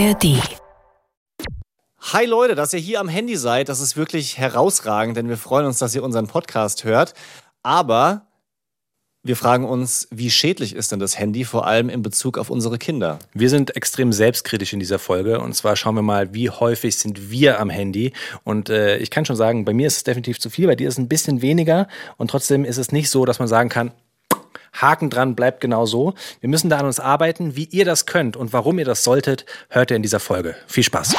ARD. Hi Leute, dass ihr hier am Handy seid, das ist wirklich herausragend, denn wir freuen uns, dass ihr unseren Podcast hört. Aber wir fragen uns, wie schädlich ist denn das Handy, vor allem in Bezug auf unsere Kinder? Wir sind extrem selbstkritisch in dieser Folge und zwar schauen wir mal, wie häufig sind wir am Handy. Und äh, ich kann schon sagen, bei mir ist es definitiv zu viel, bei dir ist es ein bisschen weniger und trotzdem ist es nicht so, dass man sagen kann, Haken dran, bleibt genau so. Wir müssen da an uns arbeiten. Wie ihr das könnt und warum ihr das solltet, hört ihr in dieser Folge. Viel Spaß.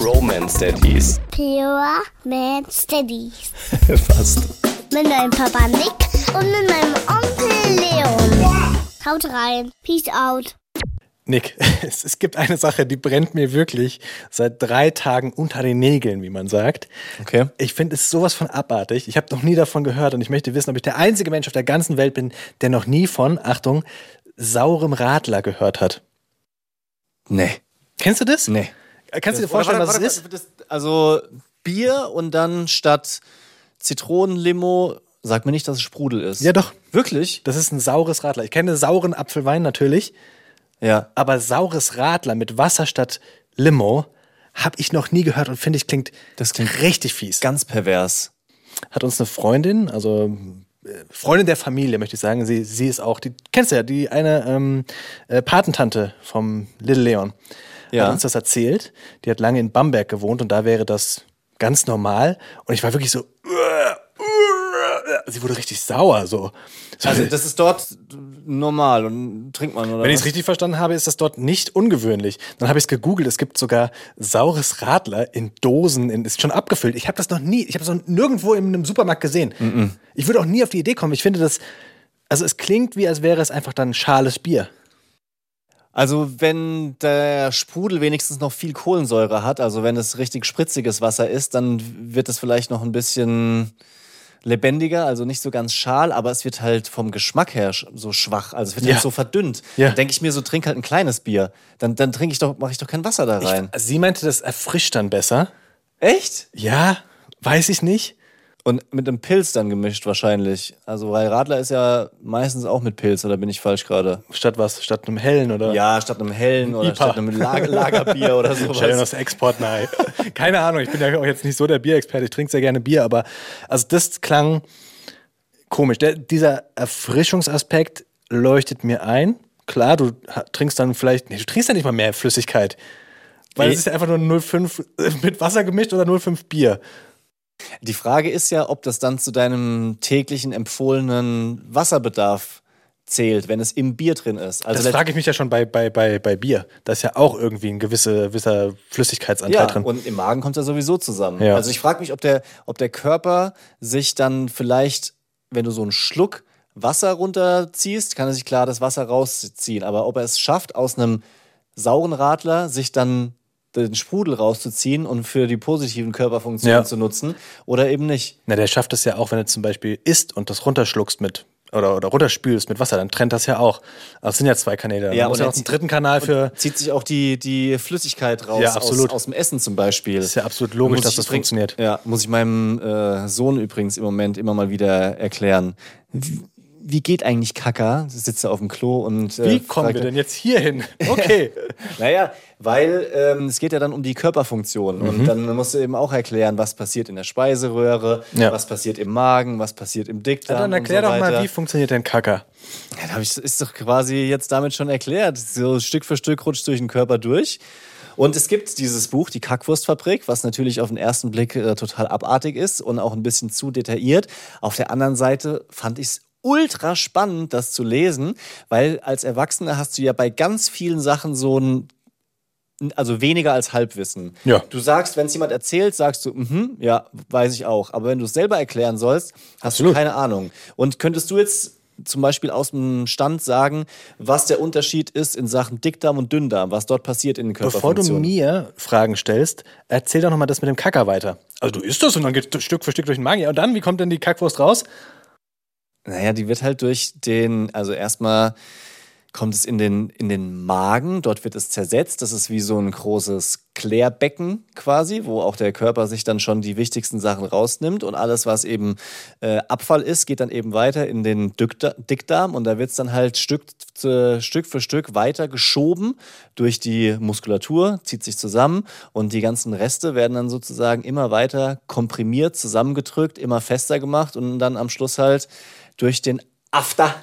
Romance Daddies. Pure Man Steadies. Fast. Mit meinem Papa Nick und mit meinem Onkel Leon. Haut rein. Peace out. Nick, es, es gibt eine Sache, die brennt mir wirklich seit drei Tagen unter den Nägeln, wie man sagt. Okay. Ich finde es sowas von abartig. Ich habe noch nie davon gehört und ich möchte wissen, ob ich der einzige Mensch auf der ganzen Welt bin, der noch nie von, Achtung, saurem Radler gehört hat. Nee. Kennst du das? Nee. Kannst du dir vorstellen, Warte, was warte, es ist? warte, also Bier und dann statt Zitronenlimo, sag mir nicht, dass es Sprudel ist. Ja, doch. Wirklich? Das ist ein saures Radler. Ich kenne sauren Apfelwein natürlich, Ja. aber saures Radler mit Wasser statt Limo habe ich noch nie gehört und finde ich klingt, Das klingt richtig fies. Ganz pervers. Hat uns eine Freundin, also äh, Freundin der Familie, möchte ich sagen. Sie, sie ist auch, die kennst du ja, die eine ähm, äh, Patentante vom Little Leon. Ja. Hat uns das erzählt. Die hat lange in Bamberg gewohnt und da wäre das ganz normal. Und ich war wirklich so. Sie wurde richtig sauer, so. so Also das ist dort normal und trinkt man, oder? Wenn ich es richtig verstanden habe, ist das dort nicht ungewöhnlich. Dann habe ich es gegoogelt. Es gibt sogar saures Radler in Dosen, in, ist schon abgefüllt. Ich habe das noch nie, ich habe das noch nirgendwo in einem Supermarkt gesehen. Ich würde auch nie auf die Idee kommen. Ich finde das, also es klingt wie, als wäre es einfach dann schales Bier. Also wenn der Sprudel wenigstens noch viel Kohlensäure hat, also wenn es richtig spritziges Wasser ist, dann wird es vielleicht noch ein bisschen lebendiger, also nicht so ganz schal, aber es wird halt vom Geschmack her so schwach, also es wird Ja. halt so verdünnt. Ja. Dann denke ich mir so, trink halt ein kleines Bier. Dann, dann trinke ich doch, mache ich doch kein Wasser da rein. Ich, sie meinte, das erfrischt dann besser. Echt? Ja, weiß ich nicht. Und mit einem Pilz dann gemischt wahrscheinlich. Also weil Radler ist ja meistens auch mit Pilz, oder bin ich falsch gerade? Statt was? Statt einem hellen oder? Ja, statt einem hellen oder IPA. statt einem Lager Lagerbier oder sowas. Dir das Export nahe. Keine Ahnung, ich bin ja auch jetzt nicht so der Bierexperte, ich trinke sehr gerne Bier, aber also das klang komisch. Der, dieser Erfrischungsaspekt leuchtet mir ein. Klar, du trinkst dann vielleicht, nee, du trinkst ja nicht mal mehr Flüssigkeit. Weil Nee. es ist ja einfach nur 0,5 mit Wasser gemischt oder 0,5 Bier. Die Frage ist ja, ob das dann zu deinem täglichen empfohlenen Wasserbedarf zählt, wenn es im Bier drin ist. Also Das frage ich mich ja schon bei, bei, bei, bei Bier. Da ist ja auch irgendwie ein gewisse, gewisser Flüssigkeitsanteil ja, drin. und im Magen kommt er sowieso zusammen. Ja. Also ich frage mich, ob der, ob der Körper sich dann vielleicht, wenn du so einen Schluck Wasser runterziehst, kann er sich klar das Wasser rausziehen. Aber ob er es schafft, aus einem sauren Radler sich dann den Sprudel rauszuziehen und für die positiven Körperfunktionen Ja. zu nutzen oder eben nicht. Na, der schafft es ja auch, wenn du zum Beispiel isst und das runterschluckst mit oder, oder runterspülst mit Wasser, dann trennt das ja auch. Aber es sind ja zwei Kanäle. Ja, Ja, muss und ja er auch einen dritten Kanal für. Zieht sich auch die, die Flüssigkeit raus Ja, absolut. Aus, aus dem Essen zum Beispiel. Das ist ja absolut logisch, dass das funktioniert. Ja, muss ich meinem äh, Sohn übrigens im Moment immer mal wieder erklären. Wie, geht eigentlich Kaka? Sitzt er auf dem Klo und. Äh, Wie kommen wir denn jetzt hier hin? Okay. Naja, weil ähm, es geht ja dann um die Körperfunktion. Und dann musst du eben auch erklären, was passiert in der Speiseröhre, Ja. was passiert im Magen, was passiert im Dickdarm. dann erklär so doch mal, wie funktioniert denn Kacker? Ja, da ich, ist doch quasi jetzt damit schon erklärt. So Stück für Stück rutscht durch den Körper durch. Und es gibt dieses Buch, die Kackwurstfabrik, was natürlich auf den ersten Blick äh, total abartig ist und auch ein bisschen zu detailliert. Auf der anderen Seite fand ich es ultra spannend, das zu lesen, weil als Erwachsener hast du ja bei ganz vielen Sachen so ein also weniger als Halbwissen. Ja. Du sagst, wenn es jemand erzählt, sagst du, mhm, ja, weiß ich auch. Aber wenn du es selber erklären sollst, hast Absolut. du keine Ahnung. Und könntest du jetzt zum Beispiel aus dem Stand sagen, was der Unterschied ist in Sachen Dickdarm und Dünndarm, was dort passiert in den Bevor du Körperfunktionen? mir Fragen stellst, erzähl doch nochmal das mit dem Kacker weiter. Also du isst das und dann geht es Stück für Stück durch den Magen. Ja, und dann, wie kommt denn die Kackwurst raus? Naja, die wird halt durch den, also erstmal kommt es in den, in den Magen, dort wird es zersetzt. Das ist wie so ein großes Klärbecken quasi, wo auch der Körper sich dann schon die wichtigsten Sachen rausnimmt. Und alles, was eben äh, Abfall ist, geht dann eben weiter in den Dickdarm. Und da wird es dann halt Stück, zu, Stück für Stück weiter geschoben durch die Muskulatur, zieht sich zusammen. Und die ganzen Reste werden dann sozusagen immer weiter komprimiert, zusammengedrückt, immer fester gemacht. Und dann am Schluss halt durch den After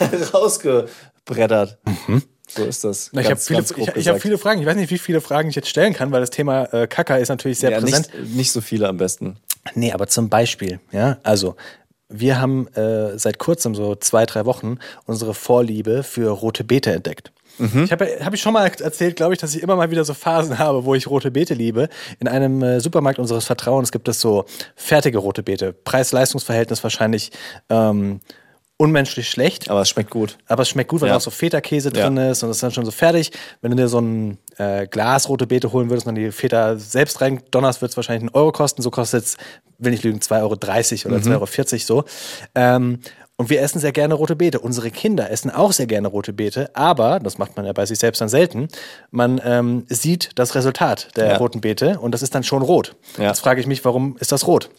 rausgebrettert. Mhm. So ist das. Na, ich habe viele, ich, ich hab viele Fragen. Ich weiß nicht, wie viele Fragen ich jetzt stellen kann, weil das Thema äh, Kaka ist natürlich sehr ja, präsent. Nicht, nicht so viele am besten. Nee, aber zum Beispiel, ja, also wir haben äh, seit kurzem, so zwei, drei Wochen, unsere Vorliebe für rote Beete entdeckt. Mhm. Ich habe hab ich schon mal erzählt, glaube ich, dass ich immer mal wieder so Phasen habe, wo ich rote Beete liebe. In einem äh, Supermarkt unseres Vertrauens gibt es so fertige rote Beete. Preis-Leistungs-Verhältnis wahrscheinlich ähm, unmenschlich schlecht. Aber es schmeckt gut. Aber es schmeckt gut, weil ja. da auch so Feta-Käse ja. drin ist und das ist dann schon so fertig. Wenn du dir so ein äh, Glas rote Beete holen würdest und dann die Feta selbst rein donnerst, wird es wahrscheinlich einen Euro kosten. So kostet es, will ich lügen, 2,30 Euro oder mhm. 2,40 Euro so. Ähm, und wir essen sehr gerne rote Beete. Unsere Kinder essen auch sehr gerne rote Beete, aber, das macht man ja bei sich selbst dann selten, man ähm, sieht das Resultat der ja. roten Beete und das ist dann schon rot. Ja. Jetzt frage ich mich, warum ist das rot?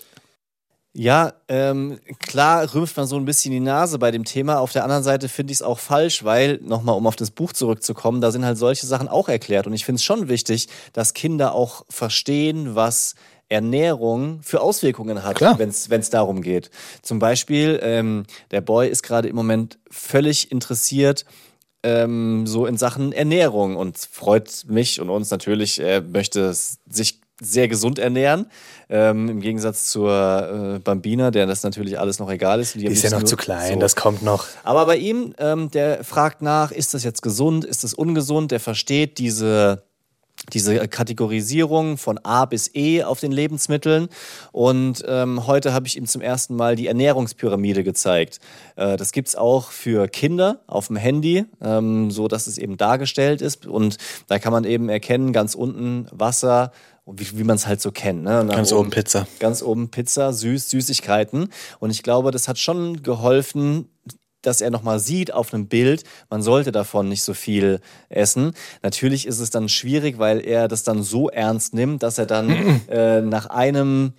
Ja, ähm, klar rümpft man so ein bisschen die Nase bei dem Thema. Auf der anderen Seite finde ich es auch falsch, weil, nochmal um auf das Buch zurückzukommen, da sind halt solche Sachen auch erklärt. Und ich finde es schon wichtig, dass Kinder auch verstehen, was Ernährung für Auswirkungen hat, wenn es darum geht. Zum Beispiel, ähm, der Boy ist gerade im Moment völlig interessiert ähm, so in Sachen Ernährung und freut mich und uns natürlich. Er möchte sich sehr gesund ernähren. Ähm, Im Gegensatz zur äh, Bambina, der das natürlich alles noch egal ist. Die, die ist ja noch zu klein, so. das kommt noch. Aber bei ihm, ähm, der fragt nach, ist das jetzt gesund, ist das ungesund? Der versteht diese diese Kategorisierung von A bis E auf den Lebensmitteln. Und ähm, heute habe ich ihm zum ersten Mal die Ernährungspyramide gezeigt. Äh, das gibt es auch für Kinder auf dem Handy, ähm, so dass es eben dargestellt ist. Und da kann man eben erkennen, ganz unten Wasser, wie, wie man es halt so kennt. Ne? Ganz oben, oben Pizza. Ganz oben Pizza, süß, Süßigkeiten. Und ich glaube, das hat schon geholfen, dass er nochmal sieht auf einem Bild, man sollte davon nicht so viel essen. Natürlich ist es dann schwierig, weil er das dann so ernst nimmt, dass er dann äh, nach einem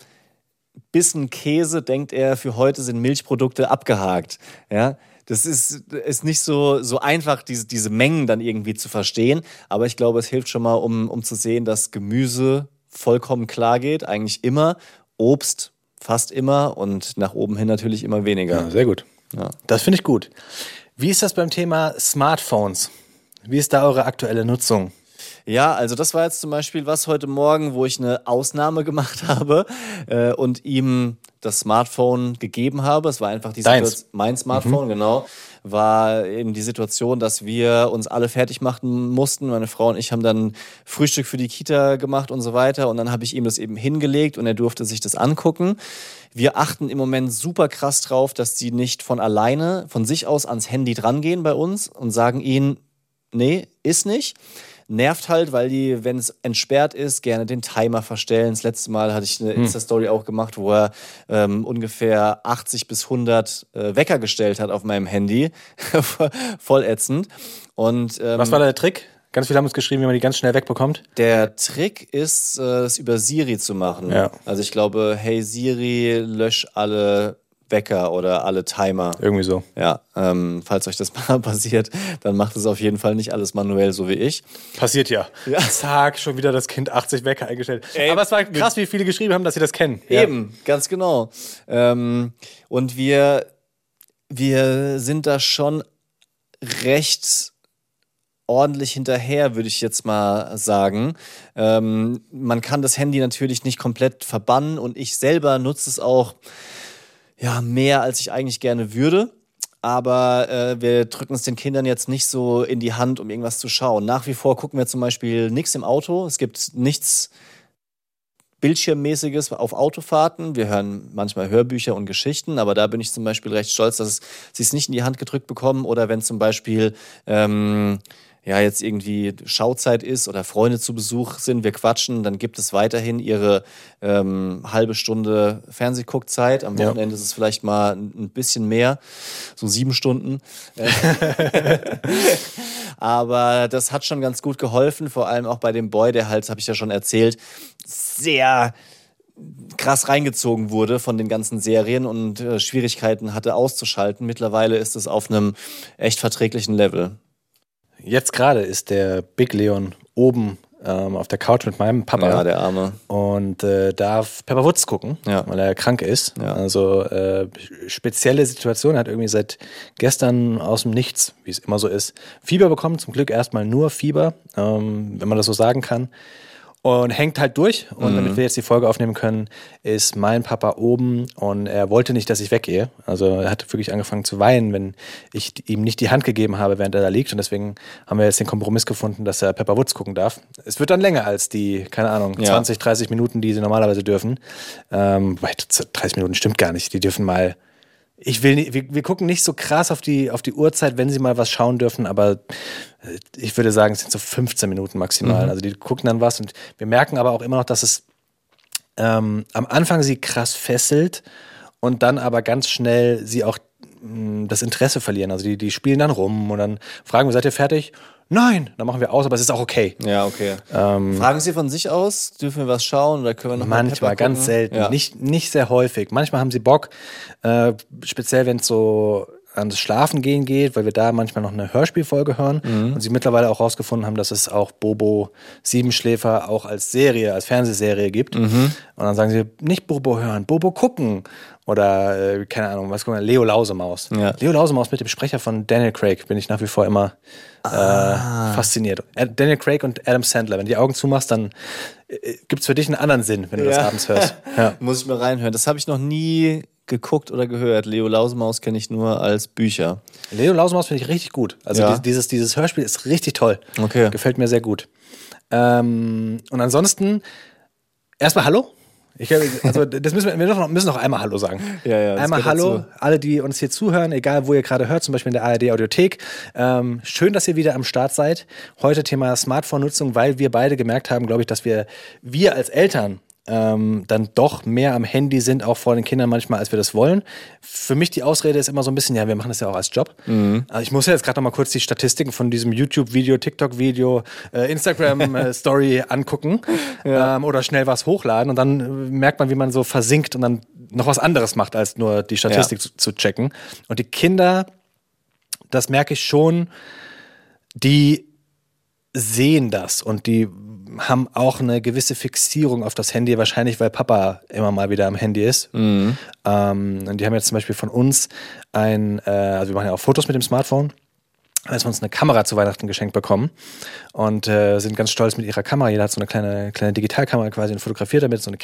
Bissen Käse denkt er, für heute sind Milchprodukte abgehakt. Ja, das ist, ist nicht so, so einfach, diese, diese Mengen dann irgendwie zu verstehen. Aber ich glaube, es hilft schon mal, um, um zu sehen, dass Gemüse vollkommen klar geht, eigentlich immer. Obst fast immer und nach oben hin natürlich immer weniger. Ja, sehr gut. Ja. Das finde ich gut. Wie ist das beim Thema Smartphones? Wie ist da eure aktuelle Nutzung? Ja, also das war jetzt zum Beispiel was heute Morgen, wo ich eine Ausnahme gemacht habe äh, und ihm das Smartphone gegeben habe. Es war einfach die Situation, mein Smartphone, mhm. genau, war eben die Situation, dass wir uns alle fertig machen mussten. Meine Frau und ich haben dann Frühstück für die Kita gemacht und so weiter. Und dann habe ich ihm das eben hingelegt und er durfte sich das angucken. Wir achten im Moment super krass drauf, dass die nicht von alleine, von sich aus ans Handy drangehen bei uns und sagen ihnen, nee, ist nicht nervt halt, weil die, wenn es entsperrt ist, gerne den Timer verstellen. Das letzte Mal hatte ich eine hm. Insta-Story auch gemacht, wo er ähm, ungefähr 80 bis 100 äh, Wecker gestellt hat auf meinem Handy. Voll ätzend. Und, ähm, Was war der Trick? Ganz viele haben uns geschrieben, wie man die ganz schnell wegbekommt. Der Trick ist, äh, es über Siri zu machen. Ja. Also ich glaube, hey Siri, lösch alle Wecker oder alle Timer. Irgendwie so. Ja, ähm, falls euch das mal passiert, dann macht es auf jeden Fall nicht alles manuell, so wie ich. Passiert ja. ja. Zack, schon wieder das Kind 80 Wecker eingestellt. Ey, Aber es war krass, wie viele geschrieben haben, dass sie das kennen. Eben, ja. ganz genau. Ähm, und wir, wir sind da schon recht ordentlich hinterher, würde ich jetzt mal sagen. Ähm, man kann das Handy natürlich nicht komplett verbannen und ich selber nutze es auch ja, mehr als ich eigentlich gerne würde. Aber äh, wir drücken es den Kindern jetzt nicht so in die Hand, um irgendwas zu schauen. Nach wie vor gucken wir zum Beispiel nichts im Auto. Es gibt nichts Bildschirmmäßiges auf Autofahrten. Wir hören manchmal Hörbücher und Geschichten, aber da bin ich zum Beispiel recht stolz, dass sie es nicht in die Hand gedrückt bekommen. Oder wenn zum Beispiel ähm, ja jetzt irgendwie Schauzeit ist oder Freunde zu Besuch sind, wir quatschen, dann gibt es weiterhin ihre ähm, halbe Stunde Fernsehguckzeit. Am Ja. Wochenende ist es vielleicht mal ein ein bisschen mehr, so sieben Stunden. Aber das hat schon ganz gut geholfen, vor allem auch bei dem Boy, der halt, habe ich ja schon erzählt, sehr krass reingezogen wurde von den ganzen Serien und äh, Schwierigkeiten hatte auszuschalten. Mittlerweile ist es auf einem echt verträglichen Level. Jetzt gerade ist der Big Leon oben ähm, auf der Couch mit meinem Papa. Ja, der Arme. und äh, darf Pepper Woods gucken, Ja. weil er krank ist. Ja. Also äh, spezielle Situation, er hat irgendwie seit gestern aus dem Nichts, wie es immer so ist, Fieber bekommen. Zum Glück erstmal nur Fieber, ähm, wenn man das so sagen kann. Und hängt halt durch. Und Mhm. damit wir jetzt die Folge aufnehmen können, ist mein Papa oben und er wollte nicht, dass ich weggehe. Also er hat wirklich angefangen zu weinen, wenn ich ihm nicht die Hand gegeben habe, während er da liegt. Und deswegen haben wir jetzt den Kompromiss gefunden, dass er Pepper Woods gucken darf. Es wird dann länger als die, keine Ahnung, Ja. 20, 30 Minuten, die sie normalerweise dürfen. Ähm, wobei, 30 Minuten stimmt gar nicht. Die dürfen mal. Ich will nicht, wir, wir gucken nicht so krass auf die, auf die Uhrzeit, wenn sie mal was schauen dürfen, aber äh, ich würde sagen, es sind so 15 Minuten maximal. Also die gucken dann was und wir merken aber auch immer noch, dass es ähm, am Anfang sie krass fesselt und dann aber ganz schnell sie auch mh, das Interesse verlieren. Also die, die spielen dann rum und dann fragen wir, seid ihr fertig? Nein, dann machen wir aus, aber es ist auch okay. Ja, okay. Fragen Sie von sich aus, dürfen wir was schauen oder können wir noch mal Manchmal, Pepper ganz selten. Ja. Nicht, nicht sehr häufig. Manchmal haben sie Bock, äh, speziell wenn es so ans Schlafen gehen geht, weil wir da manchmal noch eine Hörspielfolge hören Mhm. und sie mittlerweile auch rausgefunden haben, dass es auch Bobo Siebenschläfer auch als Serie, als Fernsehserie gibt. Mhm. Und dann sagen sie, nicht Bobo hören, Bobo gucken. Oder, äh, keine Ahnung, was gucken wir, Leo Lausemaus. Ja. Leo Lausemaus mit dem Sprecher von Daniel Craig bin ich nach wie vor immer Ah. äh, fasziniert. Äh, Daniel Craig und Adam Sandler. Wenn du die Augen zumachst, dann äh, gibt's für dich einen anderen Sinn, wenn du das Ja. abends hörst. Ja. Muss ich mal reinhören. Das habe ich noch nie geguckt oder gehört. Leo Lausemaus kenne ich nur als Bücher. Leo Lausemaus finde ich richtig gut. Also Ja. die- dieses, dieses Hörspiel ist richtig toll. Okay. Gefällt mir sehr gut. Ähm, und ansonsten erstmal Hallo. Ich, glaub, also das müssen wir, wir müssen noch, müssen noch einmal Hallo sagen. Ja, ja, einmal Hallo, dazu. alle, die uns hier zuhören, egal wo ihr gerade hört, zum Beispiel in der ARD Audiothek. Ähm, schön, dass ihr wieder am Start seid. Heute Thema Smartphone-Nutzung, weil wir beide gemerkt haben, glaube ich, dass wir, wir als Eltern ähm, dann doch mehr am Handy sind, auch vor den Kindern manchmal, als wir das wollen. Für mich die Ausrede ist immer so ein bisschen, ja, wir machen das ja auch als Job. Mhm. Also ich muss ja jetzt gerade noch mal kurz die Statistiken von diesem YouTube-Video, TikTok-Video, äh, Instagram-Story angucken ähm, oder schnell was hochladen und dann äh, merkt man, wie man so versinkt und dann noch was anderes macht, als nur die Statistik Ja. zu, zu checken. Und die Kinder, das merke ich schon, die sehen das und die haben auch eine gewisse Fixierung auf das Handy, wahrscheinlich weil Papa immer mal wieder am Handy ist. Ähm, und die haben jetzt zum Beispiel von uns ein, äh, also wir machen ja auch Fotos mit dem Smartphone, als wir uns eine Kamera zu Weihnachten geschenkt bekommen und äh, sind ganz stolz mit ihrer Kamera. Jeder hat so eine kleine, kleine Digitalkamera quasi und fotografiert damit, so eine Ja.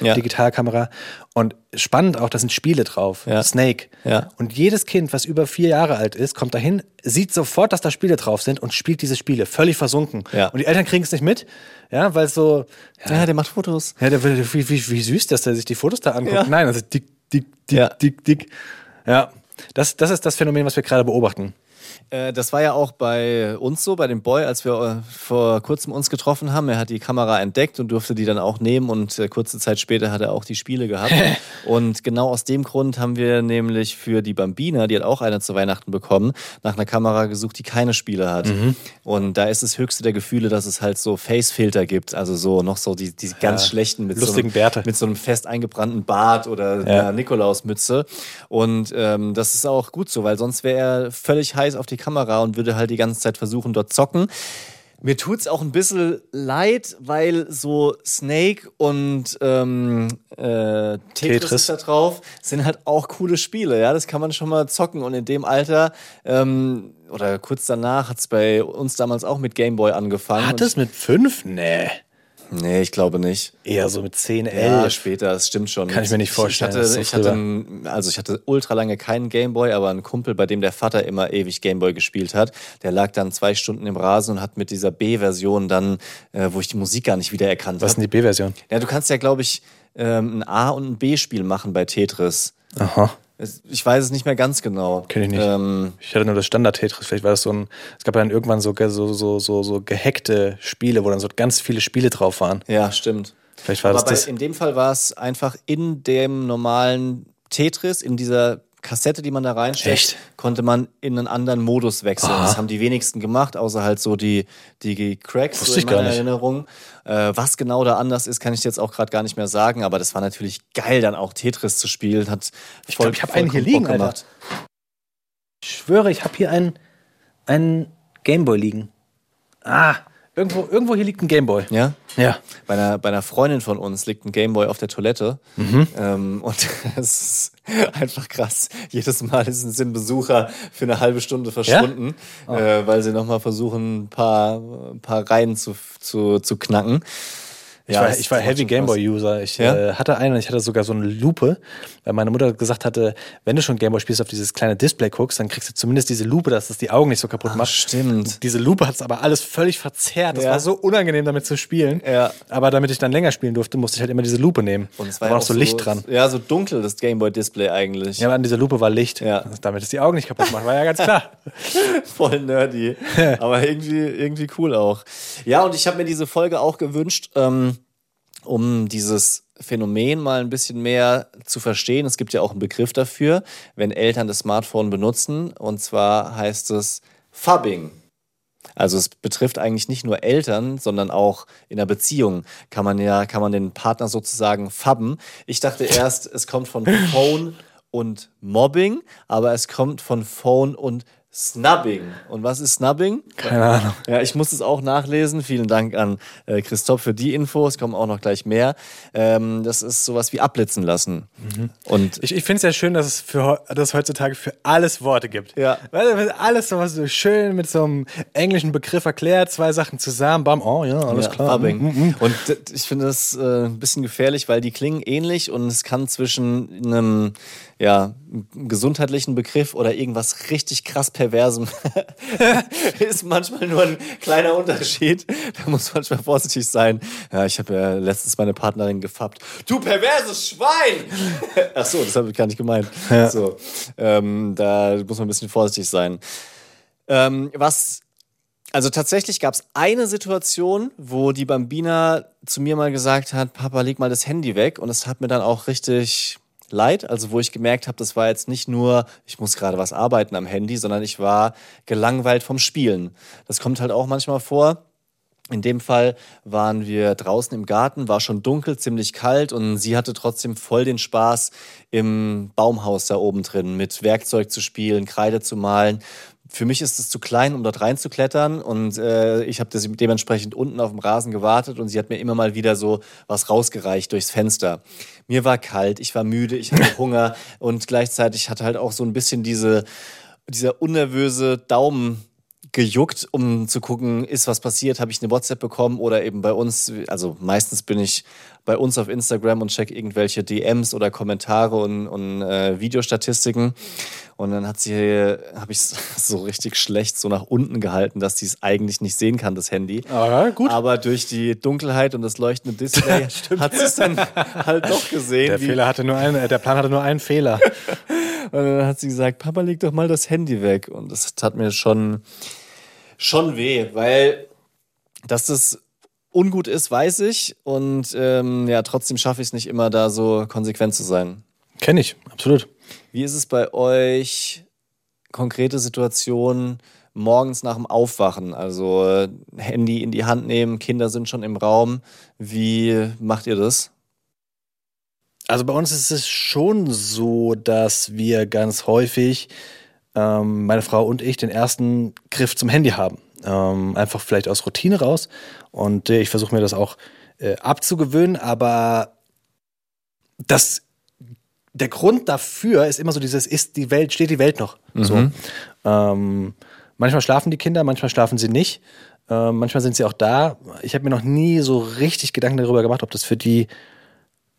Kinder-Digitalkamera. Und spannend auch, da sind Spiele drauf. Ja. Snake. Ja. Und jedes Kind, was über vier Jahre alt ist, kommt dahin, sieht sofort, dass da Spiele drauf sind und spielt diese Spiele völlig versunken. Ja. Und die Eltern kriegen es nicht mit, ja, weil es so, Ja, der macht Fotos. ja, der, wie, wie, wie süß, dass der sich die Fotos da anguckt. Ja. Nein, also dick, dick, dick, Ja. dick, dick. Ja, das, das ist das Phänomen, was wir gerade beobachten. Äh, das war ja auch bei uns so, bei dem Boy, als wir äh, vor kurzem uns getroffen haben. Er hat die Kamera entdeckt und durfte die dann auch nehmen und äh, kurze Zeit später hat er auch die Spiele gehabt. und genau aus dem Grund haben wir nämlich für die Bambina, die hat auch eine zu Weihnachten bekommen, nach einer Kamera gesucht, die keine Spiele hat. Und da ist das höchste der Gefühle, dass es halt so Face-Filter gibt, also so noch so die, die ganz schlechten mit so, einem, Bärte. mit so einem fest eingebrannten Bart oder Ja. einer Nikolausmütze. Und ähm, das ist auch gut so, weil sonst wäre er völlig heiß auf die Kamera und würde halt die ganze Zeit versuchen, dort zocken. Mir tut's auch ein bisschen leid, weil so Snake und ähm, äh, Tetris, Tetris. da drauf sind halt auch coole Spiele. Ja, das kann man schon mal zocken. Und in dem Alter ähm, oder kurz danach hat's bei uns damals auch mit Gameboy angefangen. Hat es mit fünf? Nee. Nee, ich glaube nicht. Eher so mit zehn, Ja, elf. später, das stimmt schon. Kann ich mir nicht vorstellen, Ich hatte, so ich hatte, einen- also ich hatte ultra lange keinen Gameboy, aber einen Kumpel, bei dem der Vater immer ewig Gameboy gespielt hat, der lag dann zwei Stunden im Rasen und hat mit dieser B-Version dann, äh, wo ich die Musik gar nicht wiedererkannt Was ist habe. denn die B-Version? Ja, du kannst ja, glaube ich, ähm, ein A- und ein B-Spiel machen bei Tetris. Aha. Ich weiß es nicht mehr ganz genau. Kenn ich nicht. Ähm, Ich hatte nur das Standard-Tetris, vielleicht war das so ein, es gab dann irgendwann so, so, so, so, so gehackte Spiele, wo dann so ganz viele Spiele drauf waren. ja, stimmt. Vielleicht war Aber das bei, das. in dem Fall war es einfach in dem normalen Tetris, in dieser Kassette, die man da reinsteckt, konnte man in einen anderen Modus wechseln. Aha. Das haben die wenigsten gemacht, außer halt so die, die Cracks Wusste so in meiner. Erinnerung. Äh, was genau da anders ist, kann ich jetzt auch gerade gar nicht mehr sagen, aber das war natürlich geil, dann auch Tetris zu spielen. Hat Ich voll- glaub, ich hab einen hier liegen, Bock Alter. Ich schwöre, ich habe hier einen, einen Gameboy liegen. Ah, irgendwo, irgendwo hier liegt ein Gameboy. Ja? Ja. Bei einer, bei einer Freundin von uns liegt ein Gameboy auf der Toilette. Mhm. Ähm, und es ist einfach krass. Jedes Mal ist- sind Besucher für eine halbe Stunde verschwunden, Oh. äh, weil sie nochmal versuchen, ein paar, ein paar Reihen zu, zu, zu knacken. Ich war, es ich war Heavy Gameboy-User. Ich Ja? äh, hatte einen und ich hatte sogar so eine Lupe, weil meine Mutter gesagt hatte, wenn du schon Gameboy spielst, auf dieses kleine Display guckst, dann kriegst du zumindest diese Lupe, dass das die Augen nicht so kaputt macht. stimmt. Diese Lupe hat es aber alles völlig verzerrt. Das Ja. war so unangenehm, damit zu spielen. Ja. Aber damit ich dann länger spielen durfte, musste ich halt immer diese Lupe nehmen. Und es da war, war ja noch so auch Licht dran. Ja, so dunkel, das Gameboy-Display eigentlich. Ja, aber an dieser Lupe war Licht. Ja. Damit es die Augen nicht kaputt macht, war ja ganz klar. Voll nerdy. Aber irgendwie, irgendwie cool auch. Ja, und ich habe mir diese Folge auch gewünscht, ähm, um dieses Phänomen mal ein bisschen mehr zu verstehen. Es gibt ja auch einen Begriff dafür, wenn Eltern das Smartphone benutzen. Und zwar heißt es Fubbing. Also es betrifft eigentlich nicht nur Eltern, sondern auch in einer Beziehung kann man ja, kann man den Partner sozusagen fabben. Ich dachte erst, es kommt von Phone und Mobbing, aber es kommt von Phone und Snubbing. Und was ist Snubbing? Keine Ahnung. Ja, ich muss es auch nachlesen. Vielen Dank an äh, Christoph für die Info. Es kommen auch noch gleich mehr. Ähm, das ist sowas wie abblitzen lassen. Und Ich, ich finde es ja schön, dass es für, dass heutzutage für alles Worte gibt. Ja. Weil alles so was so schön mit so einem englischen Begriff erklärt, zwei Sachen zusammen, bam, oh ja, alles ja, klar. Mm, mm. Und ich finde das äh, ein bisschen gefährlich, weil die klingen ähnlich und es kann zwischen einem ja, gesundheitlichen Begriff oder irgendwas richtig krass Perversem ist manchmal nur ein kleiner Unterschied. Da muss man manchmal vorsichtig sein. Ja, ich habe ja letztens meine Partnerin gefappt. Du perverses Schwein! Ach so, das habe ich gar nicht gemeint. So, ähm, da muss man ein bisschen vorsichtig sein. Ähm, was also tatsächlich gab es eine Situation, wo die Bambina zu mir mal gesagt hat, Papa, leg mal das Handy weg. Und es hat mir dann auch richtig leid. Also wo ich gemerkt habe, das war jetzt nicht nur, ich muss gerade was arbeiten am Handy, sondern ich war gelangweilt vom Spielen. Das kommt halt auch manchmal vor. In dem Fall waren wir draußen im Garten, war schon dunkel, ziemlich kalt und sie hatte trotzdem voll den Spaß im Baumhaus da oben drin, mit Werkzeug zu spielen, Kreide zu malen. Für mich ist es zu klein, um dort reinzuklettern und äh, ich habe dementsprechend unten auf dem Rasen gewartet und sie hat mir immer mal wieder so was rausgereicht durchs Fenster. Mir war kalt, ich war müde, ich hatte Hunger und gleichzeitig hatte halt auch so ein bisschen diese, dieser unnervöse Daumen gejuckt, um zu gucken, ist was passiert, habe ich eine WhatsApp bekommen oder eben bei uns, also meistens bin ich bei uns auf Instagram und check irgendwelche DMs oder Kommentare und, und äh, Videostatistiken. Und dann hat sie, habe ich so richtig schlecht so nach unten gehalten, dass sie es eigentlich nicht sehen kann, das Handy. Aber gut. Aber durch die Dunkelheit und das leuchtende Display hat sie es dann halt doch gesehen. Der Fehler hatte nur einen, äh, der Plan hatte nur einen Fehler. und dann hat sie gesagt, Papa, leg doch mal das Handy weg. Und das tat mir schon, schon weh, weil dass das ungut ist, weiß ich. Und ähm, ja, trotzdem schaffe ich es nicht immer, da so konsequent zu sein. Kenne ich, absolut. Wie ist es bei euch, konkrete Situationen morgens nach dem Aufwachen? Also äh, Handy in die Hand nehmen, Kinder sind schon im Raum. Wie macht ihr das? Also bei uns ist es schon so, dass wir ganz häufig, ähm, meine Frau und ich, den ersten Griff zum Handy haben. Ähm, einfach vielleicht aus Routine raus. Und äh, ich versuche mir das auch äh, abzugewöhnen, aber das, der Grund dafür ist immer so dieses, ist die Welt, steht die Welt noch? So. Ähm, manchmal schlafen die Kinder, manchmal schlafen sie nicht. Ähm, manchmal sind sie auch da. Ich habe mir noch nie so richtig Gedanken darüber gemacht, ob das für die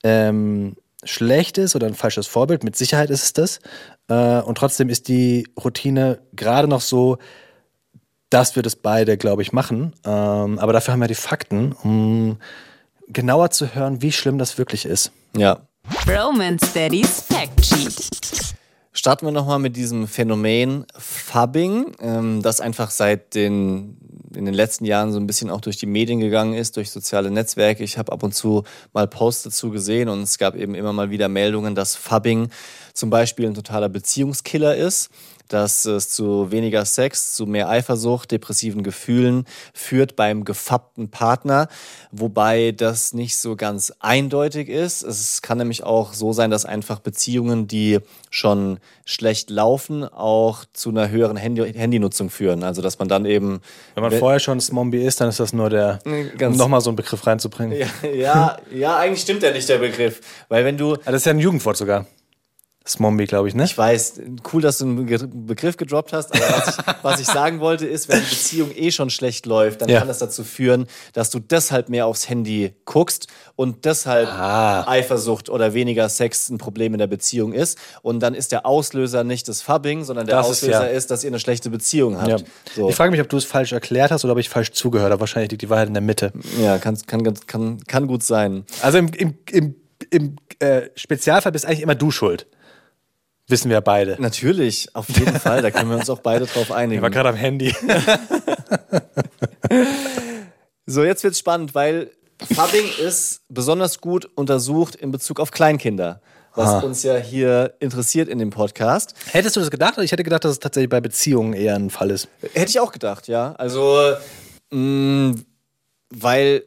ähm, schlecht ist oder ein falsches Vorbild. Mit Sicherheit ist es das. Äh, und trotzdem ist die Routine gerade noch so, dass wir das beide, glaube ich, machen. Ähm, aber dafür haben wir die Fakten, um genauer zu hören, wie schlimm das wirklich ist. Ja. Romance Daddy's Fact Sheet. Starten wir nochmal mit diesem Phänomen Fubbing, ähm, das einfach seit den, in den letzten Jahren so ein bisschen auch durch die Medien gegangen ist, durch soziale Netzwerke. Ich habe ab und zu mal Posts dazu gesehen und es gab eben immer mal wieder Meldungen, dass Fubbing zum Beispiel ein totaler Beziehungskiller ist dass es zu weniger Sex, zu mehr Eifersucht, depressiven Gefühlen führt beim gefappten Partner, wobei das nicht so ganz eindeutig ist. Es kann nämlich auch so sein, dass einfach Beziehungen, die schon schlecht laufen, auch zu einer höheren Handy Handynutzung führen. Also dass man dann eben... Wenn man vorher schon Zombie ist, dann ist das nur der, um nochmal so einen Begriff reinzubringen. Ja, ja, ja, eigentlich stimmt ja nicht der Begriff. Weil wenn du... das ist ja ein Jugendwort sogar. Smombi, glaube ich, ne? Ich weiß, cool, dass du einen Begriff gedroppt hast, aber was ich, was ich sagen wollte ist, wenn die Beziehung eh schon schlecht läuft, dann ja. kann das dazu führen, dass du deshalb mehr aufs Handy guckst und deshalb ah. Eifersucht oder weniger Sex ein Problem in der Beziehung ist. Und dann ist der Auslöser nicht das Fubbing, sondern der das Auslöser ist, ja. ist, dass ihr eine schlechte Beziehung habt. Ja. So. Ich frage mich, ob du es falsch erklärt hast oder ob ich falsch zugehört habe. Wahrscheinlich liegt die Wahrheit in der Mitte. Ja, kann, kann, kann, kann gut sein. Also im, im, im, im äh, Spezialfall bist eigentlich immer du schuld. Wissen wir beide. Natürlich, auf jeden Fall. Da können wir uns auch beide drauf einigen. Ich war gerade am Handy. so, jetzt wird's spannend, weil Fubbing ist besonders gut untersucht in Bezug auf Kleinkinder. Was ha. uns ja hier interessiert in dem Podcast. Hättest du das gedacht? Ich hätte gedacht, dass es tatsächlich bei Beziehungen eher ein Fall ist. Hätte ich auch gedacht, ja. Also, mh, mm, weil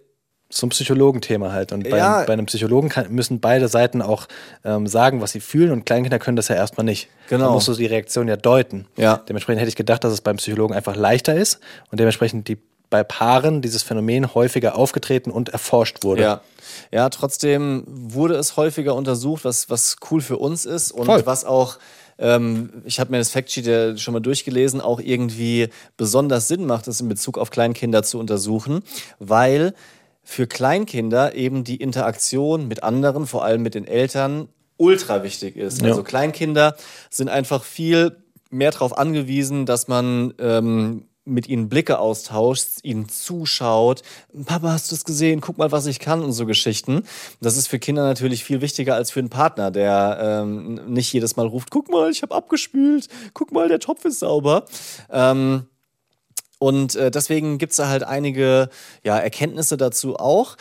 so ein Psychologenthema halt. Und bei, ja. bei einem Psychologen kann, müssen beide Seiten auch ähm, sagen, was sie fühlen und Kleinkinder können das ja erstmal nicht. Genau. Da musst du die Reaktion ja deuten. Ja. Dementsprechend hätte ich gedacht, dass es beim Psychologen einfach leichter ist und dementsprechend die bei Paaren dieses Phänomen häufiger aufgetreten und erforscht wurde. Ja. Ja, trotzdem wurde es häufiger untersucht, was, was cool für uns ist und Voll. was auch ähm, ich habe mir das Factsheet ja schon mal durchgelesen, auch irgendwie besonders Sinn macht, es in Bezug auf Kleinkinder zu untersuchen, weil für Kleinkinder eben die Interaktion mit anderen, vor allem mit den Eltern, ultra wichtig ist. Ja. Also Kleinkinder sind einfach viel mehr darauf angewiesen, dass man ähm, mit ihnen Blicke austauscht, ihnen zuschaut. Papa, hast du es gesehen? Guck mal, was ich kann und so Geschichten. Das ist für Kinder natürlich viel wichtiger als für einen Partner, der ähm, nicht jedes Mal ruft, guck mal, ich habe abgespült, guck mal, der Topf ist sauber. Ähm, und äh, deswegen gibt es da halt einige ja, Erkenntnisse dazu auch.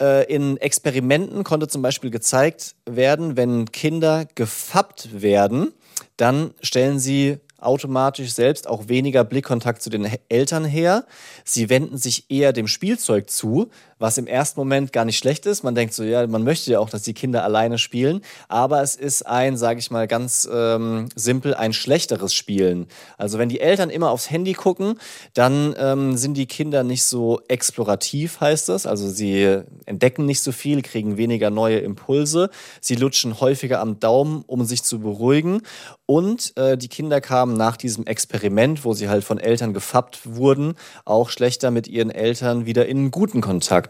Äh, in Experimenten konnte zum Beispiel gezeigt werden, wenn Kinder gefappt werden, dann stellen sie automatisch selbst auch weniger Blickkontakt zu den Eltern her. Sie wenden sich eher dem Spielzeug zu, was im ersten Moment gar nicht schlecht ist. Man denkt so, ja, man möchte ja auch, dass die Kinder alleine spielen, aber es ist ein, sage ich mal ganz ähm, simpel, ein schlechteres Spielen. Also wenn die Eltern immer aufs Handy gucken, dann ähm, sind die Kinder nicht so explorativ, heißt das. Also sie entdecken nicht so viel, kriegen weniger neue Impulse. Sie lutschen häufiger am Daumen, um sich zu beruhigen. Und äh, die Kinder kamen nach diesem Experiment, wo sie halt von Eltern gefappt wurden, auch schlechter mit ihren Eltern wieder in guten Kontakt.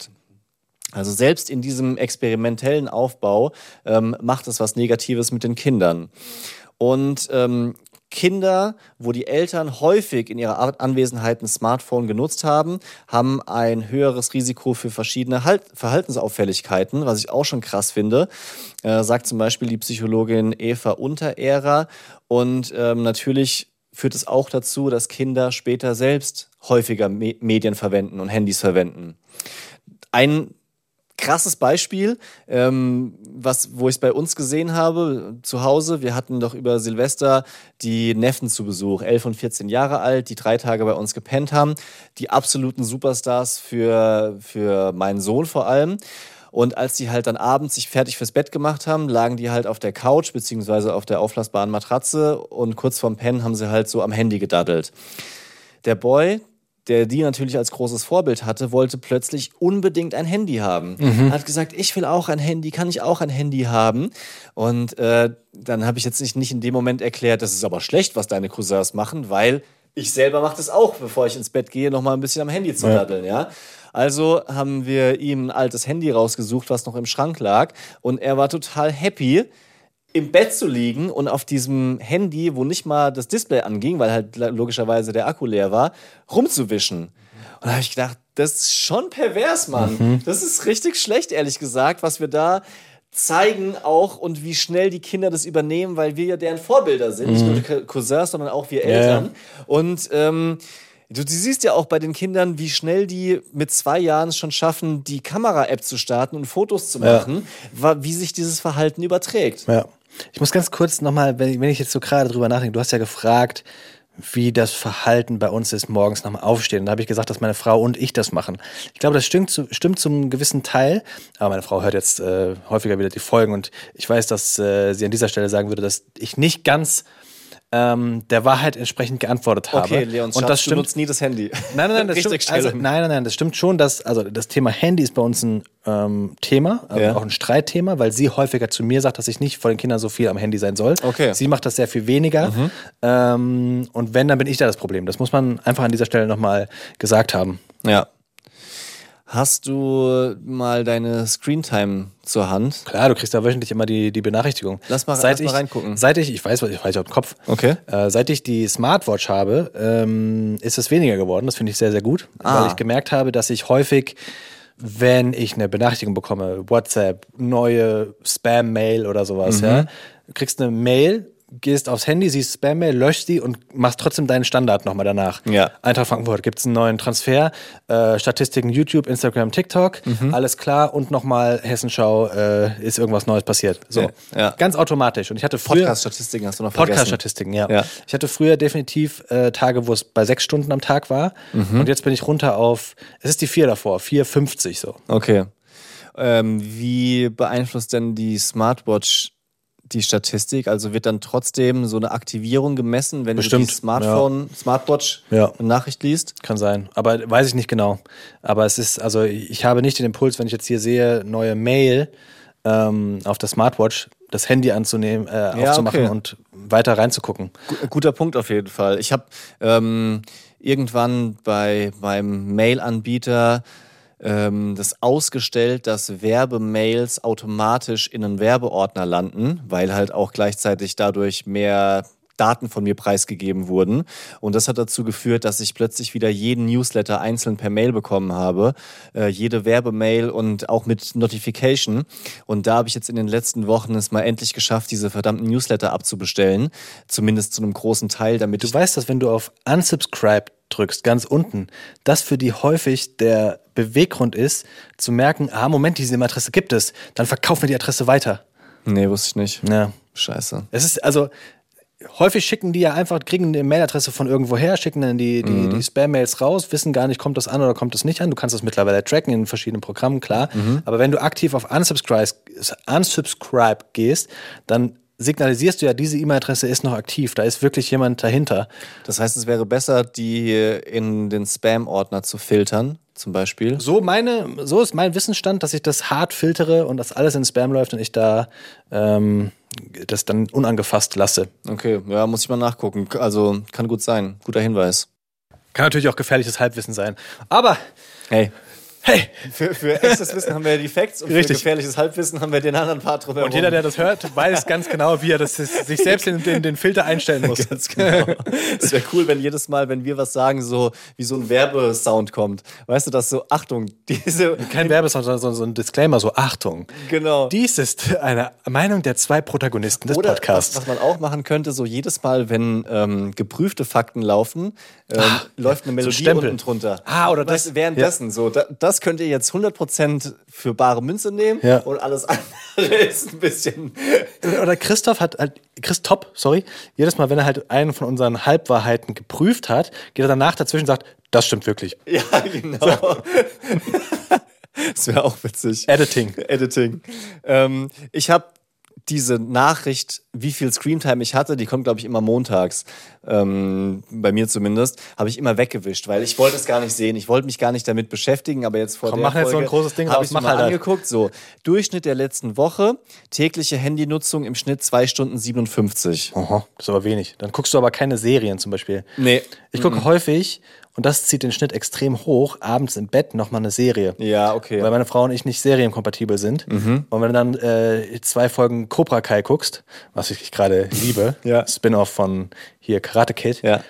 Also selbst in diesem experimentellen Aufbau ähm, macht es was Negatives mit den Kindern. Und ähm, Kinder, wo die Eltern häufig in ihrer Anwesenheit ein Smartphone genutzt haben, haben ein höheres Risiko für verschiedene halt Verhaltensauffälligkeiten, was ich auch schon krass finde, äh, sagt zum Beispiel die Psychologin Eva Unterehrer. Und ähm, natürlich führt es auch dazu, dass Kinder später selbst häufiger Me Medien verwenden und Handys verwenden. Ein krasses Beispiel, ähm, was, wo ich es bei uns gesehen habe, zu Hause. Wir hatten doch über Silvester die Neffen zu Besuch, 11 und 14 Jahre alt, die drei Tage bei uns gepennt haben. Die absoluten Superstars für, für meinen Sohn vor allem. Und als die halt dann abends sich fertig fürs Bett gemacht haben, lagen die halt auf der Couch beziehungsweise auf der auflassbaren Matratze und kurz vorm Pennen haben sie halt so am Handy gedaddelt. Der Boy, der die natürlich als großes Vorbild hatte, wollte plötzlich unbedingt ein Handy haben. Mhm. Hat gesagt, ich will auch ein Handy, kann ich auch ein Handy haben? Und äh, dann habe ich jetzt nicht, nicht in dem Moment erklärt, das ist aber schlecht, was deine Cousins machen, weil ich selber mache das auch, bevor ich ins Bett gehe, noch mal ein bisschen am Handy zu daddeln, ja. ja? Also haben wir ihm ein altes Handy rausgesucht, was noch im Schrank lag, und er war total happy, im Bett zu liegen und auf diesem Handy, wo nicht mal das Display anging, weil halt logischerweise der Akku leer war, rumzuwischen. Und da habe ich gedacht, das ist schon pervers, Mann. Mhm. Das ist richtig schlecht, ehrlich gesagt, was wir da zeigen auch und wie schnell die Kinder das übernehmen, weil wir ja deren Vorbilder sind. Nicht nur die Cousins, sondern auch wir Mhm. Ja, Eltern. Und ähm, du, du siehst ja auch bei den Kindern, wie schnell die mit zwei Jahren es schon schaffen, die Kamera-App zu starten und Fotos zu machen, wa- wie sich dieses Verhalten überträgt. Ja. Ich muss ganz kurz nochmal, wenn, wenn ich jetzt so gerade drüber nachdenke, du hast ja gefragt, wie das Verhalten bei uns ist, morgens nach dem Aufstehen. Da habe ich gesagt, dass meine Frau und ich das machen. Ich glaube, das stimmt, zu, stimmt zum gewissen Teil. Aber meine Frau hört jetzt äh, häufiger wieder die Folgen und ich weiß, dass äh, sie an dieser Stelle sagen würde, dass ich nicht ganz ähm, der Wahrheit entsprechend geantwortet habe. Okay, Leon, und Schatz, das du stimmt. nutzt nie das Handy. Nein, nein, nein, das stimmt, also, nein, nein, nein, das stimmt schon, dass, also das Thema Handy ist bei uns ein ähm, Thema, also Ja. auch ein Streitthema, weil sie häufiger zu mir sagt, dass ich nicht vor den Kindern so viel am Handy sein soll. Okay. Mhm. Sie macht das sehr viel weniger. Ähm, und wenn, dann bin ich da das Problem. Das muss man einfach an dieser Stelle nochmal gesagt haben. Ja. Hast du mal deine Screentime zur Hand? Klar, du kriegst da wöchentlich immer die, die Benachrichtigung. Lass mal- seit lass mal ich, reingucken. Seit ich, ich weiß, was ich weiß auf den Kopf. Okay. Äh, seit ich die Smartwatch habe, ähm, ist es weniger geworden. Das finde ich sehr, sehr gut, Ah. weil ich gemerkt habe, dass ich häufig, wenn ich eine Benachrichtigung bekomme, WhatsApp, neue Spam-Mail oder sowas, Mhm. ja, du kriegst eine Mail, gehst aufs Handy, siehst Spam-Mail, löschst die und machst trotzdem deinen Standard nochmal danach. Ja. Eintracht Frankfurt gibt es einen neuen Transfer, äh, Statistiken YouTube, Instagram, TikTok, Mhm. alles klar und nochmal Hessenschau, äh, ist irgendwas Neues passiert. So, Ja, ganz automatisch. Und ich hatte früher Podcast-Statistiken hast du noch. Podcast-Statistiken, ja. Ja. Ich hatte früher definitiv äh, Tage, wo es bei sechs Stunden am Tag war. Mhm. Und jetzt bin ich runter auf, es ist die vier davor, 4,50 so. Okay. Ähm, wie beeinflusst denn die Smartwatch die Statistik? Also wird dann trotzdem so eine Aktivierung gemessen, wenn du Bestimmt, die Smartphone, Smartwatch Ja. eine Nachricht liest? Kann sein. Aber weiß ich nicht genau. Aber es ist, also ich habe nicht den Impuls, wenn ich jetzt hier sehe, neue Mail ähm, auf der Smartwatch, das Handy anzunehmen, äh, aufzumachen okay. und weiter reinzugucken. Gu- Guter Punkt auf jeden Fall. Ich habe ähm, irgendwann bei meinem Mail-Anbieter ähm, das ausgestellt, dass Werbemails automatisch in einen Werbeordner landen, weil halt auch gleichzeitig dadurch mehr Daten von mir preisgegeben wurden. Und das hat dazu geführt, dass ich plötzlich wieder jeden Newsletter einzeln per Mail bekommen habe, äh, jede Werbemail und auch mit Notification. Und da habe ich jetzt in den letzten Wochen es mal endlich geschafft, diese verdammten Newsletter abzubestellen, zumindest zu einem großen Teil, damit Du weißt, dass wenn du auf Unsubscribe drückst, ganz unten, das für die häufig der Beweggrund ist, zu merken, ah, Moment, diese E-Mail-Adresse gibt es, dann verkaufen wir die Adresse weiter. Nee, wusste ich nicht. Ja. Scheiße. Es ist also häufig schicken die ja einfach, kriegen eine Mailadresse von irgendwoher, schicken dann die, die, die Spam-Mails raus, wissen gar nicht, kommt das an oder kommt das nicht an. Du kannst das mittlerweile tracken in verschiedenen Programmen, klar. Aber wenn du aktiv auf Unsubscribe, Unsubscribe gehst, dann signalisierst du ja, diese E-Mail-Adresse ist noch aktiv, da ist wirklich jemand dahinter. Das heißt, es wäre besser, die in den Spam-Ordner zu filtern, zum Beispiel. So meine, so ist mein Wissensstand, dass ich das hart filtere und das alles in Spam läuft und ich da ähm, das dann unangefasst lasse. Okay, ja, muss ich mal nachgucken. Also kann gut sein. Guter Hinweis. Kann natürlich auch gefährliches Halbwissen sein. Aber Hey. Hey, Für, für echtes Wissen haben wir die Facts und Richtig. für gefährliches Halbwissen haben wir den anderen Part drumherum. Und jeder, der das hört, weiß ganz genau, wie er das sich selbst den, den, den Filter einstellen muss. Ganz genau. Es wäre cool, wenn jedes Mal, wenn wir was sagen, so wie so ein Werbesound kommt. Weißt du, dass so, Achtung, diese. Kein Werbesound, sondern so, so ein Disclaimer, so Achtung. Genau. Dies ist eine Meinung der zwei Protagonisten des Oder Podcasts. was, was man auch machen könnte, so jedes Mal, wenn ähm, geprüfte Fakten laufen, ähm, läuft eine Melodie Stempel. unten drunter. Ah, oder weißt, das- du, Währenddessen, so, da, das könnt ihr jetzt 100% für bare Münze nehmen Ja. und alles andere ist ein bisschen. Oder Christoph hat halt, Christoph, sorry, jedes Mal, wenn er halt einen von unseren Halbwahrheiten geprüft hat, geht er danach dazwischen und sagt, das stimmt wirklich. Ja, genau. das wäre auch witzig. Editing. Editing. Ähm, ich habe diese Nachricht, wie viel Screentime ich hatte, die kommt, glaube ich, immer montags, ähm, bei mir zumindest, habe ich immer weggewischt, weil ich wollte es gar nicht sehen. Ich wollte mich gar nicht damit beschäftigen, aber jetzt vor Komm, der mach jetzt so Folge ein großes Ding habe ich mach mal halt angeguckt. So, Durchschnitt der letzten Woche, tägliche Handynutzung im Schnitt 2 Stunden 57. Aha, das ist aber wenig. Dann guckst du aber keine Serien zum Beispiel. Nee. Ich gucke häufig, und das zieht den Schnitt extrem hoch, abends im Bett nochmal eine Serie. Ja, okay. Weil meine Frau und ich nicht serienkompatibel sind. Und wenn du dann äh, zwei Folgen Cobra Kai guckst, was ich gerade liebe, Ja. Spin-off von hier Karate Kid, Ja.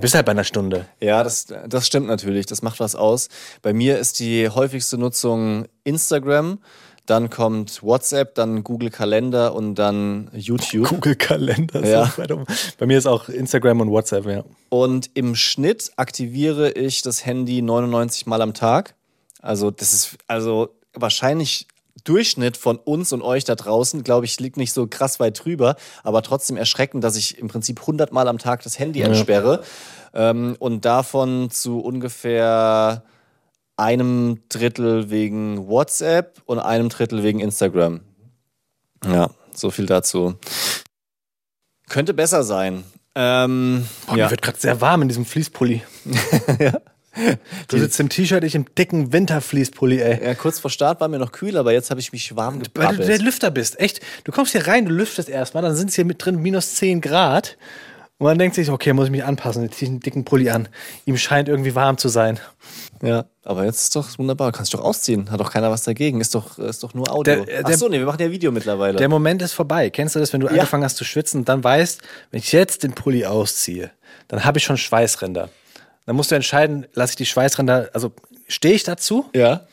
bist du halt bei einer Stunde. Ja, das, das stimmt natürlich. Das macht was aus. Bei mir ist die häufigste Nutzung Instagram. Dann kommt WhatsApp, dann Google Kalender und dann YouTube. Google Kalender. Ja. Bei mir ist auch Instagram und WhatsApp, ja. Und im Schnitt aktiviere ich das Handy 99 Mal am Tag. Also das ist also wahrscheinlich Durchschnitt von uns und euch da draußen, glaube ich, liegt nicht so krass weit drüber, aber trotzdem erschreckend, dass ich im Prinzip 100 Mal am Tag das Handy entsperre ähm, und davon zu ungefähr einem Drittel wegen WhatsApp und einem Drittel wegen Instagram. Ja, so viel dazu. Könnte besser sein. Ähm, Boah, ja. Mir wird gerade sehr warm in diesem Fließpulli. Du sitzt im T-Shirt, ich im dicken Winterfließpulli, ey. ja, kurz vor Start war mir noch kühl, aber jetzt habe ich mich warm Weil du gebrabbelt. der Lüfter bist, echt. Du kommst hier rein, du lüftest erstmal, dann sind es hier mit drin minus 10 Grad. Und man denkt sich, okay, muss ich mich anpassen, jetzt ziehe ich einen dicken Pulli an. Ihm scheint irgendwie warm zu sein. Ja, aber jetzt ist doch wunderbar. Kannst dich doch ausziehen. Hat doch keiner was dagegen. Ist doch, ist doch nur Audio. Der- äh, der- so, nee, wir machen ja Video mittlerweile. Der Moment ist vorbei. Kennst du das, wenn du angefangen hast zu schwitzen und dann weißt, wenn ich jetzt den Pulli ausziehe, dann habe ich schon Schweißränder. Dann musst du entscheiden, lasse ich die Schweißränder, also stehe ich dazu ja.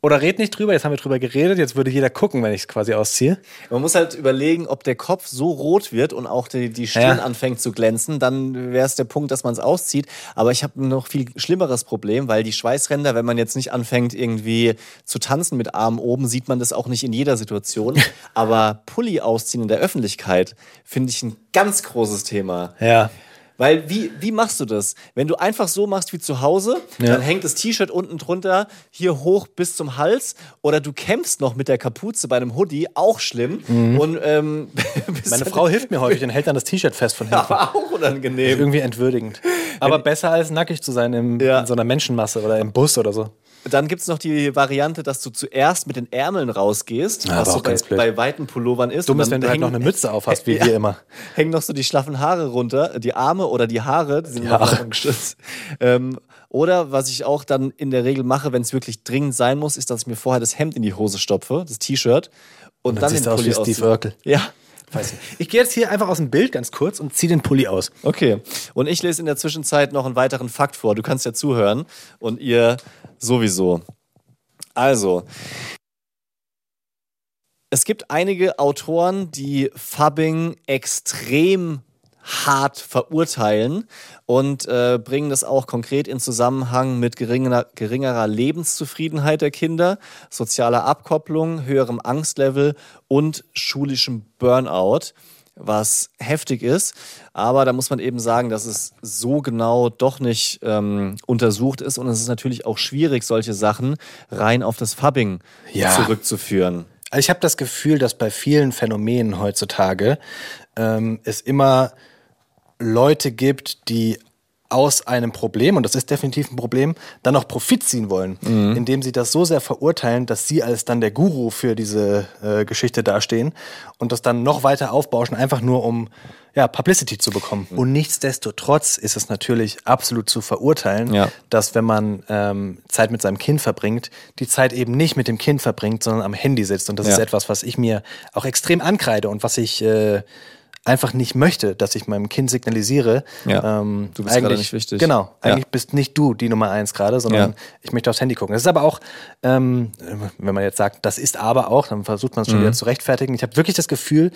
oder red nicht drüber? Jetzt haben wir drüber geredet, jetzt würde jeder gucken, wenn ich es quasi ausziehe. Man muss halt überlegen, ob der Kopf so rot wird und auch die, die Stirn Ja. anfängt zu glänzen. Dann wäre es der Punkt, dass man es auszieht. Aber ich habe ein noch viel schlimmeres Problem, weil die Schweißränder, wenn man jetzt nicht anfängt, irgendwie zu tanzen mit Armen oben, sieht man das auch nicht in jeder Situation. Aber Pulli ausziehen in der Öffentlichkeit finde ich ein ganz großes Thema. Ja. Weil wie, wie machst du das? Wenn du einfach so machst wie zu Hause, Ja. dann hängt das T-Shirt unten drunter hier hoch bis zum Hals oder du kämpfst noch mit der Kapuze bei einem Hoodie, auch schlimm. Und ähm, Meine dann- Frau hilft mir häufig und hält dann das T-Shirt fest von hinten. aber auch unangenehm. Irgendwie entwürdigend. Aber besser als nackig zu sein im, Ja. in so einer Menschenmasse oder im Bus oder so. Dann gibt es noch die Variante, dass du zuerst mit den Ärmeln rausgehst, Ja, was so bei, bei weiten Pullovern ist. Dumm Und ist, wenn du halt noch eine Mütze auf hast, wie Ja. wir immer. hängen noch so die schlaffen Haare runter, die Arme oder die Haare, die sind Die noch geschützt. Ähm, oder was ich auch dann in der Regel mache, wenn es wirklich dringend sein muss, ist, dass ich mir vorher das Hemd in die Hose stopfe, das T-Shirt, und, dann dann, siehst den du aus Pulli wie Steve. Urkel. Ja. Weiß nicht. Ich gehe jetzt hier einfach aus dem Bild ganz kurz und ziehe den Pulli aus. Okay. Und ich lese in der Zwischenzeit noch einen weiteren Fakt vor. Du kannst ja zuhören und ihr sowieso. Also, es gibt einige Autoren, die Fubbing extrem hart verurteilen und äh, bringen das auch konkret in Zusammenhang mit geringerer, geringerer Lebenszufriedenheit der Kinder, sozialer Abkopplung, höherem Angstlevel und schulischem Burnout, was heftig ist. Aber da muss man eben sagen, dass es so genau doch nicht ähm, untersucht ist und es ist natürlich auch schwierig, solche Sachen rein auf das Fubbing Ja. zurückzuführen. Also ich habe das Gefühl, dass bei vielen Phänomenen heutzutage ähm, es immer Leute gibt, die aus einem Problem, und das ist definitiv ein Problem, dann noch Profit ziehen wollen, indem sie das so sehr verurteilen, dass sie als dann der Guru für diese äh, Geschichte dastehen und das dann noch weiter aufbauschen, einfach nur um ja, Publicity zu bekommen. Und nichtsdestotrotz ist es natürlich absolut zu verurteilen, Ja. dass wenn man ähm, Zeit mit seinem Kind verbringt, die Zeit eben nicht mit dem Kind verbringt, sondern am Handy sitzt. Und das Ja. ist etwas, was ich mir auch extrem ankreide und was ich äh, einfach nicht möchte, dass ich meinem Kind signalisiere. Ja. ähm, Du bist gerade nicht wichtig. Genau, Ja. eigentlich bist nicht du die Nummer eins gerade, sondern Ja. ich möchte aufs Handy gucken. Das ist aber auch, ähm, wenn man jetzt sagt, das ist aber auch, dann versucht man es schon Mhm. wieder zu rechtfertigen. Ich habe wirklich das Gefühl,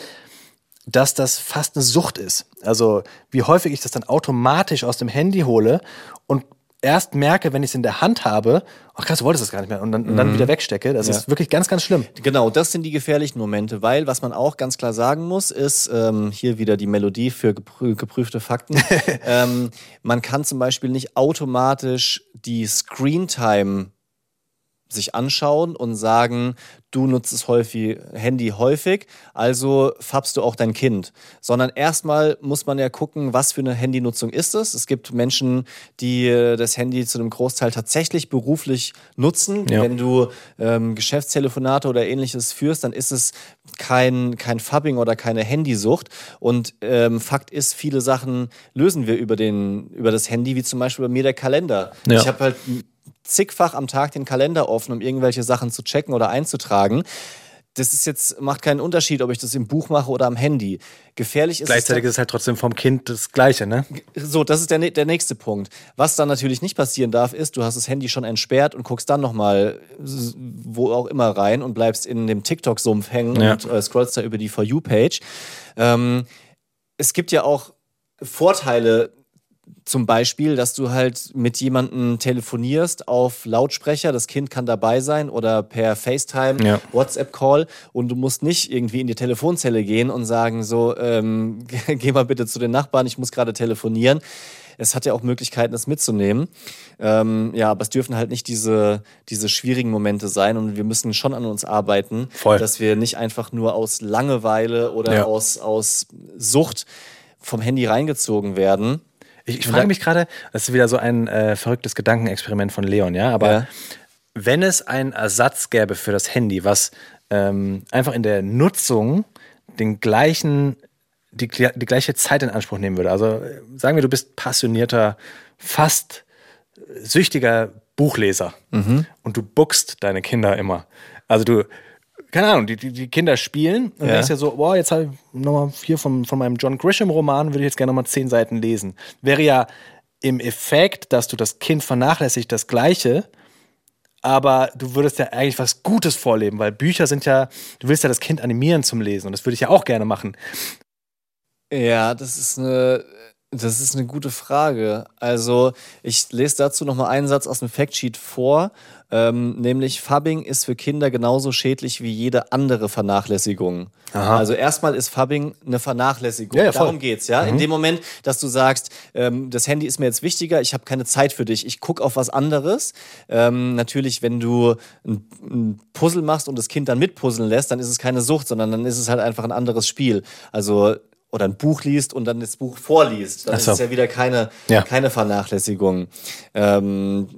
dass das fast eine Sucht ist. Also wie häufig ich das dann automatisch aus dem Handy hole und erst merke, wenn ich es in der Hand habe, ach krass, du wolltest das gar nicht mehr und dann, und dann wieder wegstecke. Das Mhm. Ja. ist wirklich ganz, ganz schlimm. Genau, das sind die gefährlichen Momente, weil was man auch ganz klar sagen muss, ist ähm, hier wieder die Melodie für geprü geprüfte Fakten. ähm, man kann zum Beispiel nicht automatisch die Screentime sich anschauen und sagen, du nutzt das häufig, Handy häufig, also fabst du auch dein Kind. Sondern erstmal muss man ja gucken, was für eine Handynutzung ist es. Es gibt Menschen, die äh, das Handy zu einem Großteil tatsächlich beruflich nutzen. Ja. Wenn du ähm, Geschäftstelefonate oder ähnliches führst, dann ist es kein, kein Fubbing oder keine Handysucht. Und ähm, Fakt ist, viele Sachen lösen wir über, den, über das Handy, wie zum Beispiel bei mir der Kalender. Ja. Ich habe halt zigfach am Tag den Kalender offen, um irgendwelche Sachen zu checken oder einzutragen. das ist jetzt, macht keinen Unterschied, ob ich das im Buch mache oder am Handy. Gefährlich ist Gleichzeitig es. ist es halt trotzdem vom Kind das Gleiche, ne? So, das ist der, ne- der nächste Punkt. Was dann natürlich nicht passieren darf, ist, du hast das Handy schon entsperrt und guckst dann nochmal wo auch immer rein und bleibst in dem TikTok-Sumpf hängen Ja. und äh, scrollst da über die For You-Page. Ähm, es gibt ja auch Vorteile, zum Beispiel, dass du halt mit jemandem telefonierst auf Lautsprecher, das Kind kann dabei sein oder per FaceTime, Ja. WhatsApp-Call und du musst nicht irgendwie in die Telefonzelle gehen und sagen so, ähm, geh mal bitte zu den Nachbarn, ich muss gerade telefonieren. Es hat ja auch Möglichkeiten, das mitzunehmen. Ähm, ja, aber es dürfen halt nicht diese, diese schwierigen Momente sein und wir müssen schon an uns arbeiten, Voll. dass wir nicht einfach nur aus Langeweile oder Ja. aus, aus Sucht vom Handy reingezogen werden. Ich, ich frage mich gerade, das ist wieder so ein äh, verrücktes Gedankenexperiment von Leon, ja, aber Ja. wenn es einen Ersatz gäbe für das Handy, was ähm, einfach in der Nutzung den gleichen, die, die gleiche Zeit in Anspruch nehmen würde. Also äh, sagen wir, du bist passionierter, fast äh, süchtiger Buchleser Mhm. und du buckst deine Kinder immer. Also du, keine Ahnung, die, die, die Kinder spielen und Ja. denkst ja so, boah, jetzt habe ich nochmal vier von, von meinem John Grisham-Roman, würde ich jetzt gerne nochmal zehn Seiten lesen. Wäre ja im Effekt, dass du das Kind vernachlässigt, das Gleiche, aber du würdest ja eigentlich was Gutes vorleben, weil Bücher sind ja, du willst ja das Kind animieren zum Lesen und das würde ich ja auch gerne machen. Ja, das ist eine, das ist eine gute Frage. Also, ich lese dazu noch mal einen Satz aus dem Factsheet vor, ähm, nämlich Fubbing ist für Kinder genauso schädlich wie jede andere Vernachlässigung. Aha. Also erstmal ist Fubbing eine Vernachlässigung. Ja, ja, voll. Darum geht's, ja. In dem Moment, dass du sagst, ähm, das Handy ist mir jetzt wichtiger, ich habe keine Zeit für dich, ich guck auf was anderes. Ähm, natürlich, wenn du ein, ein Puzzle machst und das Kind dann mitpuzzeln lässt, dann ist es keine Sucht, sondern dann ist es halt einfach ein anderes Spiel. Also oder ein Buch liest und dann das Buch vorliest, dann so. ist es ja wieder keine, Ja. keine Vernachlässigung. Ähm,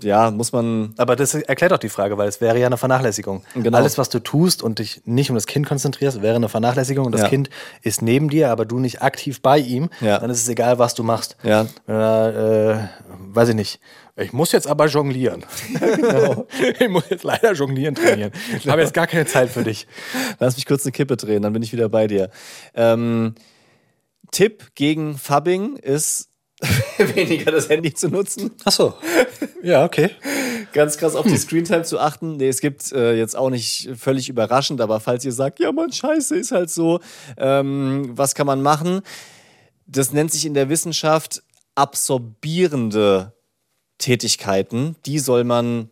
ja, muss man. Aber das erklärt auch die Frage, weil es wäre ja eine Vernachlässigung. Genau. Alles, was du tust und dich nicht um das Kind konzentrierst, wäre eine Vernachlässigung und das Ja. Kind ist neben dir, aber du nicht aktiv bei ihm, Ja. dann ist es egal, was du machst. Ja. Er, äh, weiß ich nicht. Ich muss jetzt aber jonglieren. genau. Ich muss jetzt leider jonglieren trainieren. Ich habe jetzt gar keine Zeit für dich. Lass mich kurz eine Kippe drehen, dann bin ich wieder bei dir. Ähm, Tipp gegen Fubbing ist weniger das Handy zu nutzen. Ach so. Ja, okay. Ganz krass auf die Screentime zu achten. Nee, es gibt äh, jetzt auch nicht völlig überraschend, aber falls ihr sagt, ja man, scheiße, ist halt so, ähm, was kann man machen? Das nennt sich in der Wissenschaft absorbierende Tätigkeiten. Die soll man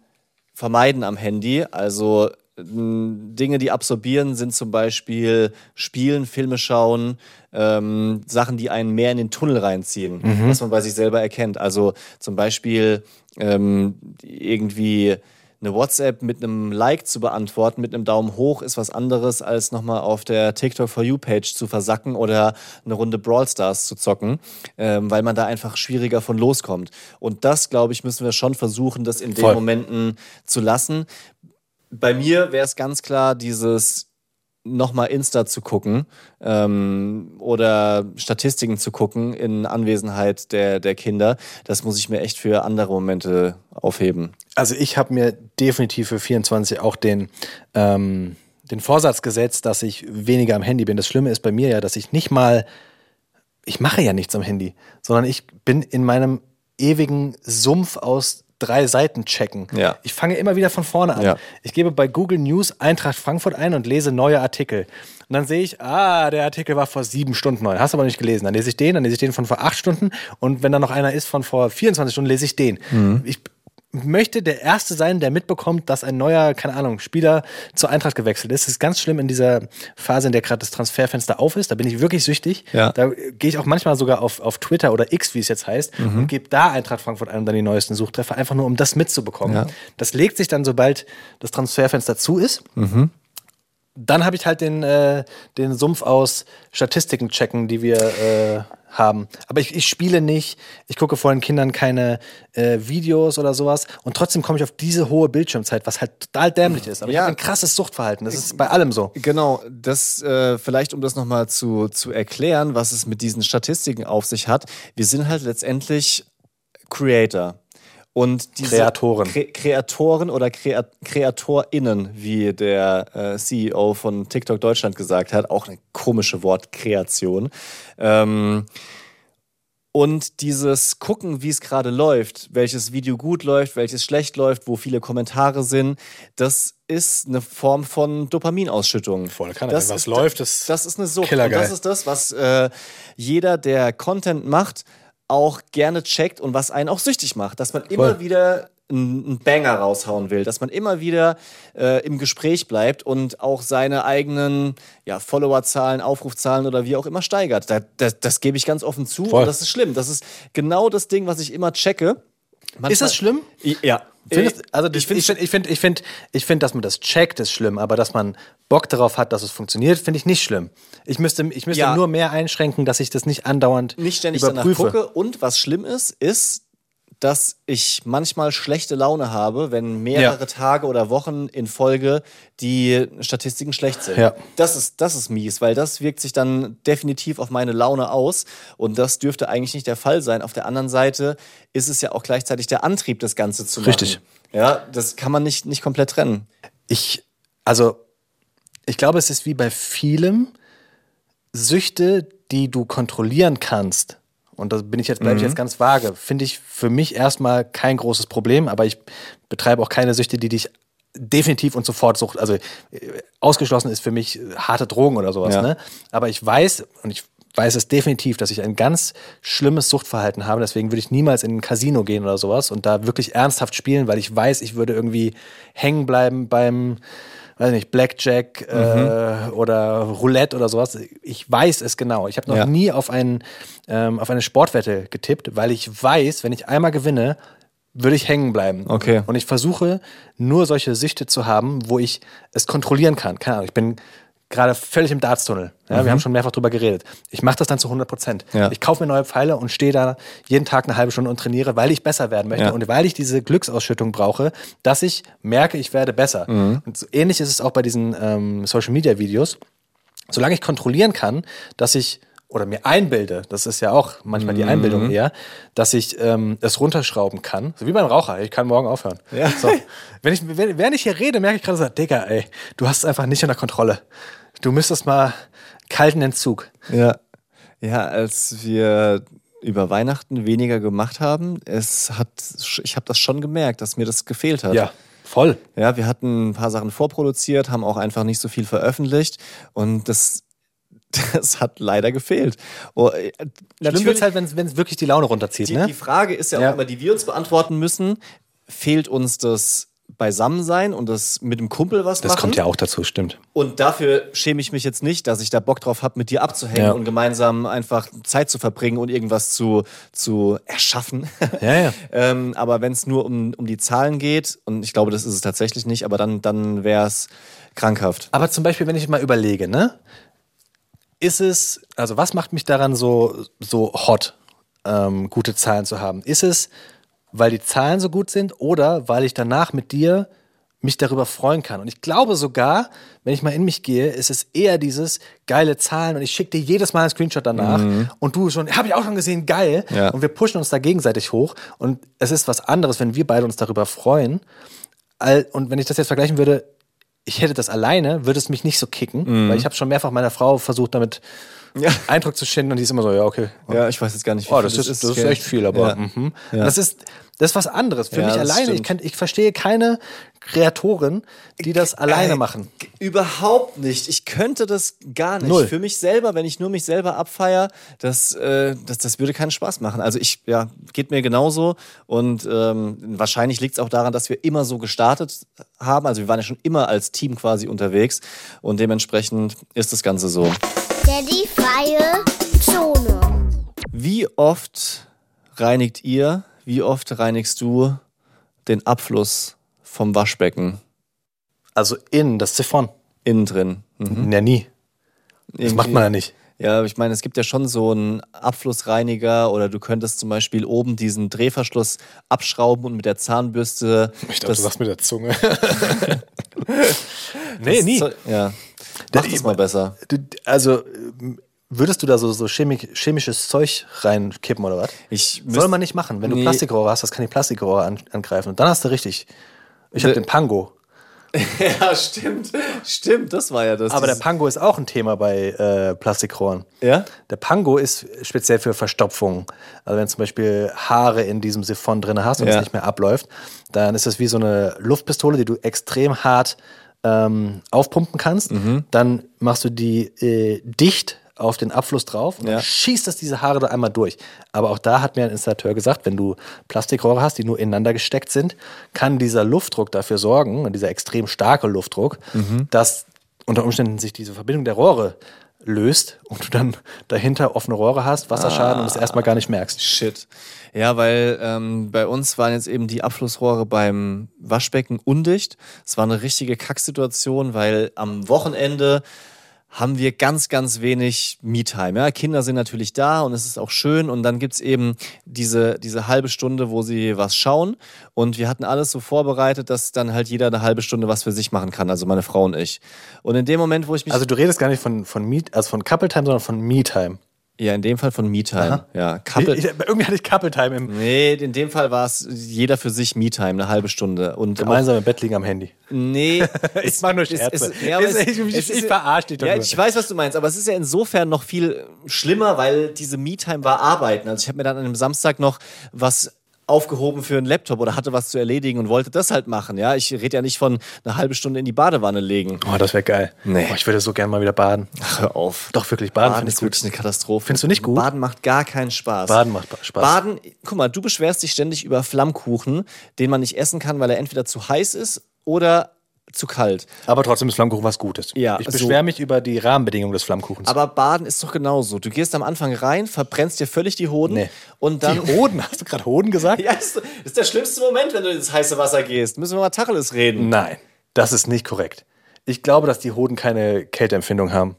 vermeiden am Handy. Also Dinge, die absorbieren, sind zum Beispiel Spielen, Filme schauen, ähm, Sachen, die einen mehr in den Tunnel reinziehen, was man bei sich selber erkennt. Also zum Beispiel ähm, irgendwie eine WhatsApp mit einem Like zu beantworten, mit einem Daumen hoch, ist was anderes, als nochmal auf der TikTok For You-Page zu versacken oder eine Runde Brawl Stars zu zocken, ähm, weil man da einfach schwieriger von loskommt. Und das, glaube ich, müssen wir schon versuchen, das in den Voll. Momenten zu lassen. Bei mir wäre es ganz klar dieses nochmal Insta zu gucken ähm, oder Statistiken zu gucken in Anwesenheit der, der Kinder. Das muss ich mir echt für andere Momente aufheben. Also ich habe mir definitiv für 24 auch den, ähm, den Vorsatz gesetzt, dass ich weniger am Handy bin. Das Schlimme ist bei mir ja, dass ich nicht mal, ich mache ja nichts am Handy, sondern ich bin in meinem ewigen Sumpf aus drei Seiten checken. Ja. Ich fange immer wieder von vorne an. Ja. Ich gebe bei Google News Eintracht Frankfurt ein und lese neue Artikel. Und dann sehe ich, ah, der Artikel war vor sieben Stunden neu. Hast du aber nicht gelesen. Dann lese ich den, dann lese ich den von vor acht Stunden. Und wenn da noch einer ist von vor 24 Stunden, lese ich den. Ich möchte der Erste sein, der mitbekommt, dass ein neuer, keine Ahnung, Spieler zur Eintracht gewechselt ist. Das ist ganz schlimm in dieser Phase, in der gerade das Transferfenster auf ist. Da bin ich wirklich süchtig. Ja. Da gehe ich auch manchmal sogar auf, auf Twitter oder X, wie es jetzt heißt, und gebe da Eintracht Frankfurt ein und dann die neuesten Suchtreffer, einfach nur um das mitzubekommen. Ja. Das legt sich dann, sobald das Transferfenster zu ist. Dann habe ich halt den, äh, den Sumpf aus Statistiken checken, die wir äh, haben. Aber ich, ich spiele nicht, ich gucke vor den Kindern keine äh, Videos oder sowas und trotzdem komme ich auf diese hohe Bildschirmzeit, was halt total dämlich ist. Aber Ja. ich habe ein krasses Suchtverhalten. Das ist bei allem so. Genau, das äh, vielleicht um das nochmal zu, zu erklären, was es mit diesen Statistiken auf sich hat. Wir sind halt letztendlich Creator. Und diese Kreatoren. Kre Kreatoren oder Krea KreatorInnen, wie der äh, CEO von TikTok Deutschland gesagt hat, auch eine komische Wortkreation. Ähm, und dieses Gucken, wie es gerade läuft, welches Video gut läuft, welches schlecht läuft, wo viele Kommentare sind, das ist eine Form von Dopaminausschüttung. Voll kann das was ist, läuft, ist das ist eine Sucht. Und das ist das, was äh, jeder, der Content macht, auch gerne checkt und was einen auch süchtig macht. Dass man immer Voll. wieder einen Banger raushauen will, dass man immer wieder äh, im Gespräch bleibt und auch seine eigenen ja, Followerzahlen, Aufrufzahlen oder wie auch immer steigert. Da, das, das gebe ich ganz offen zu Voll. und das ist schlimm. Das ist genau das Ding, was ich immer checke. Manchmal- Ist das schlimm? Ja. Findest, also ich finde, ich finde, ich finde, ich finde, dass man das checkt, ist schlimm, aber dass man Bock darauf hat, dass es funktioniert, finde ich nicht schlimm. Ich müsste, ich müsste Ja. nur mehr einschränken, dass ich das nicht andauernd nicht ständig überprüfe. danach gucke. Und was schlimm ist, ist, dass ich manchmal schlechte Laune habe, wenn mehrere Ja. Tage oder Wochen in Folge die Statistiken schlecht sind. Ja. Das ist, das ist mies, weil das wirkt sich dann definitiv auf meine Laune aus. Und das dürfte eigentlich nicht der Fall sein. Auf der anderen Seite ist es ja auch gleichzeitig der Antrieb, das Ganze zu machen. Richtig. Ja, das kann man nicht, nicht komplett trennen. Ich, also, ich glaube, es ist wie bei vielem Süchte, die du kontrollieren kannst. Und da bin ich jetzt, bleibe ich jetzt ganz vage. Finde ich für mich erstmal kein großes Problem, aber ich betreibe auch keine Süchte, die dich definitiv und sofort sucht. Also äh, ausgeschlossen ist für mich äh, harte Drogen oder sowas. Ja. Ne? Aber ich weiß, und ich weiß es definitiv, dass ich ein ganz schlimmes Suchtverhalten habe. Deswegen würde ich niemals in ein Casino gehen oder sowas und da wirklich ernsthaft spielen, weil ich weiß, ich würde irgendwie hängen bleiben beim, weiß nicht, Blackjack äh, oder Roulette oder sowas. Ich weiß es genau. Ich habe noch Ja. nie auf, einen, ähm, auf eine Sportwette getippt, weil ich weiß, wenn ich einmal gewinne, würde ich hängen bleiben. Okay. Und ich versuche nur solche Süchte zu haben, wo ich es kontrollieren kann. Keine Ahnung, ich bin gerade völlig im Dartstunnel. Ja, Wir haben schon mehrfach drüber geredet. Ich mache das dann zu 100 Prozent. Ja. Ich kaufe mir neue Pfeile und stehe da jeden Tag eine halbe Stunde und trainiere, weil ich besser werden möchte Ja. und weil ich diese Glücksausschüttung brauche, dass ich merke, ich werde besser. Und so ähnlich ist es auch bei diesen ähm, Social-Media-Videos. Solange ich kontrollieren kann, dass ich oder mir einbilde, das ist ja auch manchmal die Einbildung eher, dass ich ähm, es runterschrauben kann. So wie beim Raucher, ich kann morgen aufhören. Ja. So. Wenn ich, wenn, während ich hier rede, merke ich gerade so, Digga, ey, du hast es einfach nicht unter Kontrolle. Du müsstest mal kalten Entzug. Ja. Ja, als wir über Weihnachten weniger gemacht haben, es hat, ich habe das schon gemerkt, dass mir das gefehlt hat. voll. Ja, wir hatten ein paar Sachen vorproduziert, haben auch einfach nicht so viel veröffentlicht und das, das hat leider gefehlt. Oh, äh, Schlimm natürlich, wird's halt, wenn es wirklich die Laune runterzieht, die, ne? die Frage ist ja, Ja. auch immer, die wir uns beantworten müssen, fehlt uns das Beisammensein und das mit dem Kumpel was das machen? kommt ja auch dazu, stimmt. Und dafür schäme ich mich jetzt nicht, dass ich da Bock drauf habe, mit dir abzuhängen Ja. und gemeinsam einfach Zeit zu verbringen und irgendwas zu, zu erschaffen. Ja, ja. ähm, aber wenn es nur um, um die Zahlen geht, und ich glaube, das ist es tatsächlich nicht, aber dann, dann wäre es krankhaft. Aber zum Beispiel, wenn ich mal überlege, ne? Ist es, also was macht mich daran so, so hot, ähm, gute Zahlen zu haben? Ist es, weil die Zahlen so gut sind oder weil ich danach mit dir mich darüber freuen kann? Und ich glaube sogar, wenn ich mal in mich gehe, ist es eher dieses geile Zahlen und ich schicke dir jedes Mal einen Screenshot danach und du schon, habe ich auch schon gesehen, geil. Ja. Und wir pushen uns da gegenseitig hoch und es ist was anderes, wenn wir beide uns darüber freuen. Und wenn ich das jetzt vergleichen würde, ich hätte das alleine, würde es mich nicht so kicken, weil ich habe schon mehrfach meiner Frau versucht, damit Ja. Eindruck zu schinden und die ist immer so, ja, okay. Ja, ich weiß jetzt gar nicht, wie Oh, viel das ist, das ist echt viel, aber mhm. Das ist das ist was anderes. Für mich das alleine, ich, kann, ich verstehe keine Kreatoren, die das alleine Äh, machen. Überhaupt nicht. Ich könnte das gar nicht. Null. Für mich selber, wenn ich nur mich selber abfeier, das, äh, das, das würde keinen Spaß machen. Also ich, ja, geht mir genauso. Und ähm, wahrscheinlich liegt es auch daran, dass wir immer so gestartet haben. Also wir waren ja schon immer als Team quasi unterwegs. Und dementsprechend ist das Ganze so. Daddy freie Zone. Wie oft reinigt ihr, wie oft reinigst du den Abfluss vom Waschbecken Also in das Siphon. innen drin? Mhm. Ja, nie. Das macht man ja nicht. Ja, ich meine, es gibt ja schon so einen Abflussreiniger oder du könntest zum Beispiel oben diesen Drehverschluss abschrauben und mit der Zahnbürste. das, mit der Zunge. nee, das nie. Ja. Mach das mal besser. Du- Also, Würdest du da so, so chemi chemisches Zeug reinkippen oder was? Ich Soll man nicht machen. Wenn du Nee. Plastikrohre hast, das kann die Plastikrohre an, angreifen. Und dann hast du richtig. Ich habe den Pango. Ja, stimmt. Stimmt, das war ja das. Aber der Pango ist auch ein Thema bei äh, Plastikrohren. Ja? Der Pango ist speziell für Verstopfungen. Also wenn zum Beispiel Haare in diesem Siphon drin hast und Ja. es nicht mehr abläuft, dann ist das wie so eine Luftpistole, die du extrem hart ähm, aufpumpen kannst. Mhm. Dann machst du die äh, dicht auf den Abfluss drauf und Ja. dann schießt das diese Haare da einmal durch. Aber auch da hat mir ein Installateur gesagt, wenn du Plastikrohre hast, die nur ineinander gesteckt sind, kann dieser Luftdruck dafür sorgen, und dieser extrem starke Luftdruck, Mhm. dass unter Umständen sich diese Verbindung der Rohre löst und du dann dahinter offene Rohre hast, Wasserschaden und es erstmal gar nicht merkst. Shit. Ja, weil ähm, bei uns waren jetzt eben die Abflussrohre beim Waschbecken undicht. Es war eine richtige Kacksituation, weil am Wochenende haben wir ganz, ganz wenig Me-Time. Ja? Kinder sind natürlich da und es ist auch schön. Und dann gibt's eben diese, diese halbe Stunde, wo sie was schauen. Und wir hatten alles so vorbereitet, dass dann halt jeder eine halbe Stunde was für sich machen kann, also meine Frau und ich. Und in dem Moment, wo ich mich. Also du redest gar nicht von, von, Meet, also von Couple Time, sondern von Me-Time. Ja, in dem Fall von Me-Time. Aha. Ja, Couple. Irgendwie hatte ich Couple Time im Nee, in dem Fall war es jeder für sich Me-Time, eine halbe Stunde. Und gemeinsam im Bett liegen am Handy. Auch, nee. Ich mach nur es- Scherze. es- ja, aber Es- es- ich- ich- es ich verarsch dich doch Ja, nur. ich weiß, was du meinst, aber es ist ja insofern noch viel schlimmer, weil diese Me-Time war Arbeiten. Also ich habe mir dann an einem Samstag noch was aufgehoben für einen Laptop oder hatte was zu erledigen und wollte das halt machen. Ja, ich rede ja nicht von eine halbe Stunde in die Badewanne legen. Oh, das wäre geil. Nee. Oh, ich würde so gerne mal wieder baden. Ach, hör auf. Doch, wirklich, Baden, Baden finde ich ist gut. wirklich eine Katastrophe. Findest du nicht gut? Baden macht gar keinen Spaß. Baden macht Spaß. Baden, guck mal, du beschwerst dich ständig über Flammkuchen, den man nicht essen kann, weil er entweder zu heiß ist oder zu kalt. Aber trotzdem ist Flammkuchen was Gutes. Ja, ich so- beschwere mich über die Rahmenbedingungen des Flammkuchens. Aber Baden ist doch genauso. Du gehst am Anfang rein, verbrennst dir völlig die Hoden Nee. und dann. die Hoden, hast du gerade Hoden gesagt? ja, ist, ist der schlimmste Moment, wenn du ins heiße Wasser gehst. Müssen wir mal Tacheles reden. Nein, das ist nicht korrekt. Ich glaube, dass die Hoden keine Kälteempfindung haben.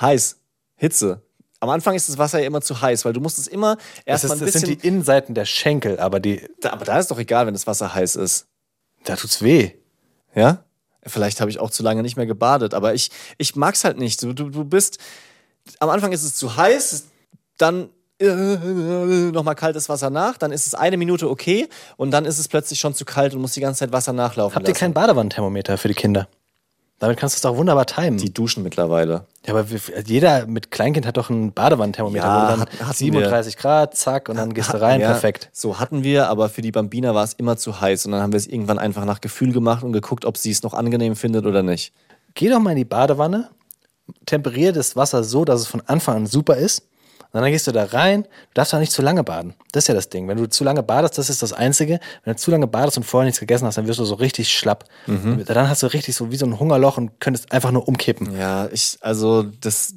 Heiß. Hitze. Am Anfang ist das Wasser ja immer zu heiß, weil du musst es immer Das, erstmal ein das sind bisschen. die Innenseiten der Schenkel, aber die, aber da ist doch egal, wenn das Wasser heiß ist. da tut's weh. Ja? Vielleicht habe ich auch zu lange nicht mehr gebadet, aber ich, ich mag es halt nicht. Du, du, du bist. Am Anfang ist es zu heiß, dann äh, nochmal kaltes Wasser nach, dann ist es eine Minute okay und dann ist es plötzlich schon zu kalt und muss die ganze Zeit Wasser nachlaufen. Habt ihr lassen. kein Badewannenthermometer für die Kinder? Damit kannst du es doch wunderbar timen. Die duschen mittlerweile. ja, aber wir- jeder mit Kleinkind hat doch ein Badewannenthermometer, Ja, wo du dann hat- hatten 37 Grad, zack, und dann gehst du rein, Ja, perfekt. So hatten wir, aber für die Bambina war es immer zu heiß und dann haben wir es irgendwann einfach nach Gefühl gemacht und geguckt, ob sie es noch angenehm findet oder nicht. Geh doch mal in die Badewanne, temperier das Wasser so, dass es von Anfang an super ist. Und dann gehst du da rein, du darfst auch nicht zu lange baden. Das ist ja das Ding. Wenn du zu lange badest, das ist das Einzige. Wenn du zu lange badest und vorher nichts gegessen hast, dann wirst du so richtig schlapp. Mhm. Dann hast du richtig so wie so ein Hungerloch und könntest einfach nur umkippen. Ja, ich, also das.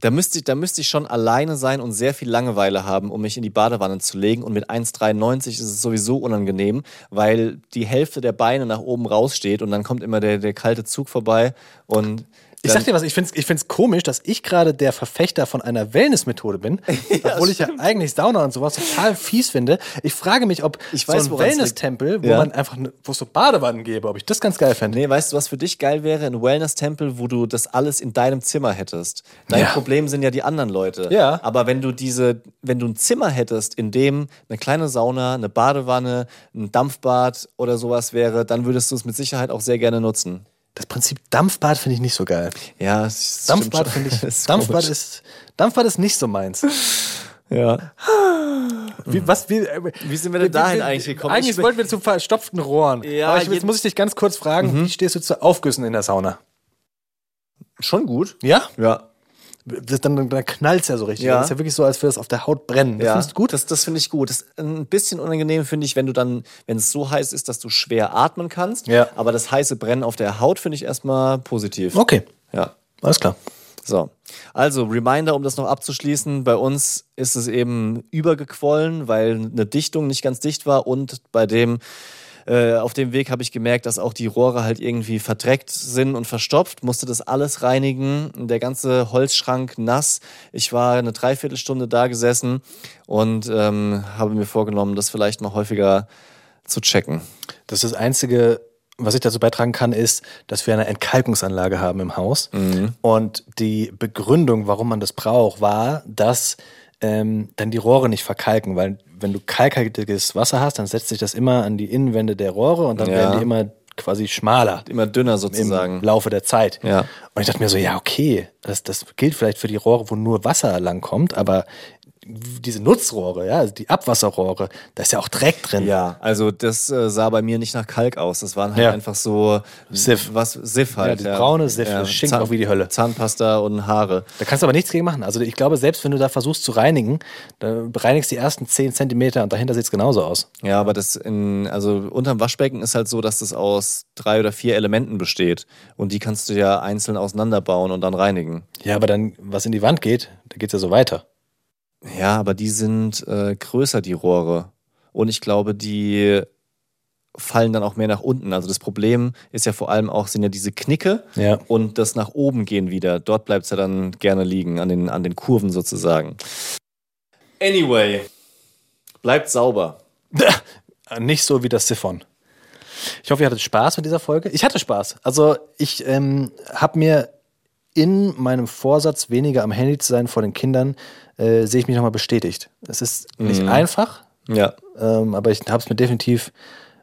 Da müsste, ich, da müsste ich schon alleine sein und sehr viel Langeweile haben, um mich in die Badewanne zu legen. Und mit 1,93 ist es sowieso unangenehm, weil die Hälfte der Beine nach oben raussteht und dann kommt immer der, der kalte Zug vorbei. Und Ich sag dir was, ich find's, ich find's komisch, dass ich gerade der Verfechter von einer Wellnessmethode bin, obwohl ich ja eigentlich Sauna und sowas total fies finde. Ich frage mich, ob Ich weiß, so ein. Wellness-Tempel, wo Ja. man einfach, ne- wo es so Badewannen gäbe, ob ich das ganz geil fände. Nee, weißt du, was für dich geil wäre? Ein Wellness-Tempel, wo du das alles in deinem Zimmer hättest. Dein Ja. Problem sind ja die anderen Leute. Ja. Aber wenn du diese, wenn du ein Zimmer hättest, in dem eine kleine Sauna, eine Badewanne, ein Dampfbad oder sowas wäre, dann würdest du es mit Sicherheit auch sehr gerne nutzen. Das Prinzip Dampfbad finde ich nicht so geil. Ja, stimmt Dampfbad finde ich, Das ist Dampfbad komisch. ist, Dampfbad ist nicht so meins. Ja. Wie, was, wie, äh, Wie sind wir denn dahin eigentlich gekommen? Eigentlich Ich wollten wir zu verstopften Rohren. Ja, Aber ich, jetzt muss ich dich ganz kurz fragen, wie stehst du zu Aufgüssen in der Sauna? Schon gut. Ja? Ja. Das, dann dann knallt es ja so richtig. Ja. Das ist ja wirklich so, als würde es auf der Haut brennen. Das ja. findest du gut? Das, das finde ich gut. Das ist ein bisschen unangenehm finde ich, wenn du dann, wenn es so heiß ist, dass du schwer atmen kannst. Ja. Aber das heiße Brennen auf der Haut finde ich erstmal positiv. Okay, Ja. alles klar. So. Also, Reminder, um das noch abzuschließen. Bei uns ist es eben übergequollen, weil eine Dichtung nicht ganz dicht war und bei dem, äh, auf dem Weg habe ich gemerkt, dass auch die Rohre halt irgendwie verdreckt sind und verstopft. Musste das alles reinigen. Der ganze Holzschrank nass. Ich war eine Dreiviertelstunde da gesessen und ähm, habe mir vorgenommen, das vielleicht mal häufiger zu checken. Das ist das einzige was ich dazu beitragen kann, ist, dass wir eine Entkalkungsanlage haben im Haus. Mhm. Und die Begründung, warum man das braucht, war, dass ähm, dann die Rohre nicht verkalken, weil wenn du kalkhaltiges Wasser hast, dann setzt sich das immer an die Innenwände der Rohre und dann Ja. werden die immer quasi schmaler Immer dünner im sozusagen. Laufe der Zeit. Ja. Und ich dachte mir so, ja, okay, das, das gilt vielleicht für die Rohre, wo nur Wasser langkommt, aber diese Nutzrohre, ja, also die Abwasserrohre, da ist ja auch Dreck drin. Ja, also das äh, sah bei mir nicht nach Kalk aus. Das waren halt Ja. einfach so Siff. was Siff halt. Ja, die braune Siff, das stinkt auch wie die Hölle. Zahnpasta und Haare. Da kannst du aber nichts gegen machen. Also ich glaube, selbst wenn du da versuchst zu reinigen, da reinigst die ersten 10 Zentimeter und dahinter sieht es genauso aus. Ja, aber das in, also unterm Waschbecken ist halt so, dass das aus drei oder vier Elementen besteht. Und die kannst du ja einzeln auseinanderbauen und dann reinigen. Ja, aber dann, was in die Wand geht, da geht es ja so weiter. Ja, aber die sind äh, größer, die Rohre. Und ich glaube, die fallen dann auch mehr nach unten. Also das Problem ist ja vor allem auch, sind ja diese Knicke Ja. und das nach oben gehen wieder. Dort bleibt es ja dann gerne liegen, an den, an den Kurven sozusagen. Anyway, bleibt sauber. Nicht so wie das Siphon. Ich hoffe, ihr hattet Spaß mit dieser Folge. Ich hatte Spaß. Also ich ähm, habe mir in meinem Vorsatz, weniger am Handy zu sein vor den Kindern, äh, sehe ich mich nochmal bestätigt. Es ist nicht einfach, Ja. ähm, aber ich habe es mir definitiv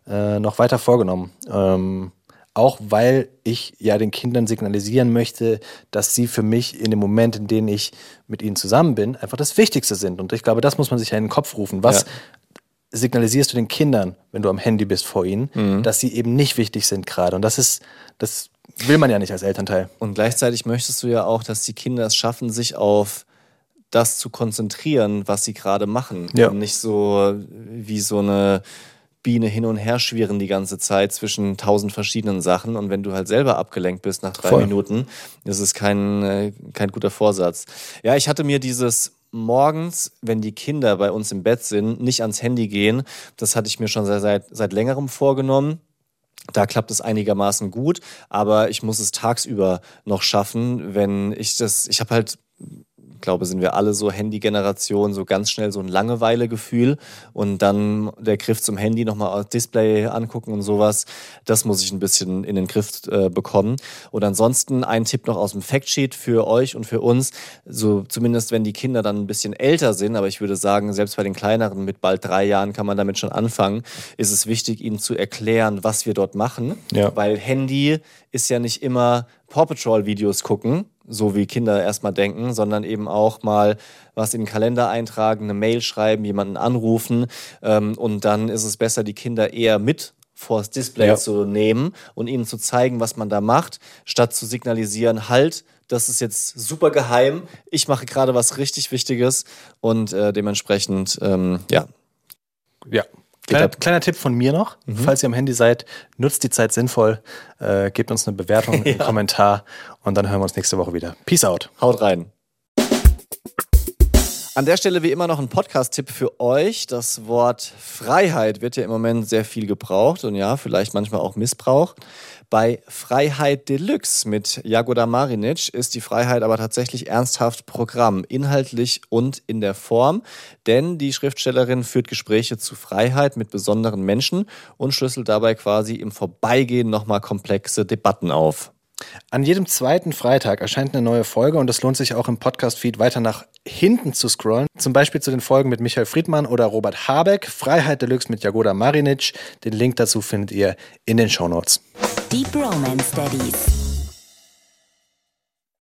äh, noch weiter vorgenommen. Ähm, auch weil ich ja den Kindern signalisieren möchte, dass sie für mich in dem Moment, in dem ich mit ihnen zusammen bin, einfach das Wichtigste sind. Und ich glaube, das muss man sich ja in den Kopf rufen. Was Ja. signalisierst du den Kindern, wenn du am Handy bist vor ihnen, dass sie eben nicht wichtig sind gerade? Und das ist, das will man ja nicht als Elternteil. Und gleichzeitig möchtest du ja auch, dass die Kinder es schaffen, sich auf das zu konzentrieren, was sie gerade machen. Ja. Und nicht so wie so eine Biene hin und her schwirren die ganze Zeit zwischen tausend verschiedenen Sachen. Und wenn du halt selber abgelenkt bist nach drei Voll. Minuten, ist es kein, äh, kein guter Vorsatz. Ja, ich hatte mir dieses morgens, wenn die Kinder bei uns im Bett sind, nicht ans Handy gehen. Das hatte ich mir schon seit, seit, seit längerem vorgenommen. Da klappt es einigermaßen gut, aber ich muss es tagsüber noch schaffen, wenn ich das, ich habe halt, glaube, sind wir alle so Handy-Generation, so ganz schnell so ein Langeweile-Gefühl und dann der Griff zum Handy nochmal auf Display angucken und sowas, das muss ich ein bisschen in den Griff äh, bekommen. Und ansonsten ein Tipp noch aus dem Factsheet für euch und für uns, so zumindest wenn die Kinder dann ein bisschen älter sind, aber ich würde sagen, selbst bei den kleineren mit bald drei Jahren kann man damit schon anfangen, ist es wichtig, ihnen zu erklären, was wir dort machen, Ja. weil Handy ist ja nicht immer Paw Patrol Videos gucken, so wie Kinder erstmal denken, sondern eben auch mal was in den Kalender eintragen, eine Mail schreiben, jemanden anrufen ähm, und dann ist es besser, die Kinder eher mit vors Display Ja. zu nehmen und ihnen zu zeigen, was man da macht, statt zu signalisieren, halt, das ist jetzt super geheim, ich mache gerade was richtig Wichtiges und äh, dementsprechend, ähm, ja, Ja. Kleiner, kleiner Tipp von mir noch, falls ihr am Handy seid, nutzt die Zeit sinnvoll, äh, gebt uns eine Bewertung, einen Kommentar und dann hören wir uns nächste Woche wieder. Peace out. Haut rein. An der Stelle wie immer noch ein Podcast-Tipp für euch. Das Wort Freiheit wird ja im Moment sehr viel gebraucht und ja, vielleicht manchmal auch missbraucht. Bei Freiheit Deluxe mit Jagoda Marinic ist die Freiheit aber tatsächlich ernsthaft Programm, inhaltlich und in der Form, denn die Schriftstellerin führt Gespräche zu Freiheit mit besonderen Menschen und schlüsselt dabei quasi im Vorbeigehen nochmal komplexe Debatten auf. An jedem zweiten Freitag erscheint eine neue Folge und es lohnt sich auch im Podcast-Feed weiter nach hinten zu scrollen. Zum Beispiel zu den Folgen mit Michael Friedmann oder Robert Habeck, Freiheit Deluxe mit Jagoda Marinic. Den Link dazu findet ihr in den Shownotes. Deep Romance Studies.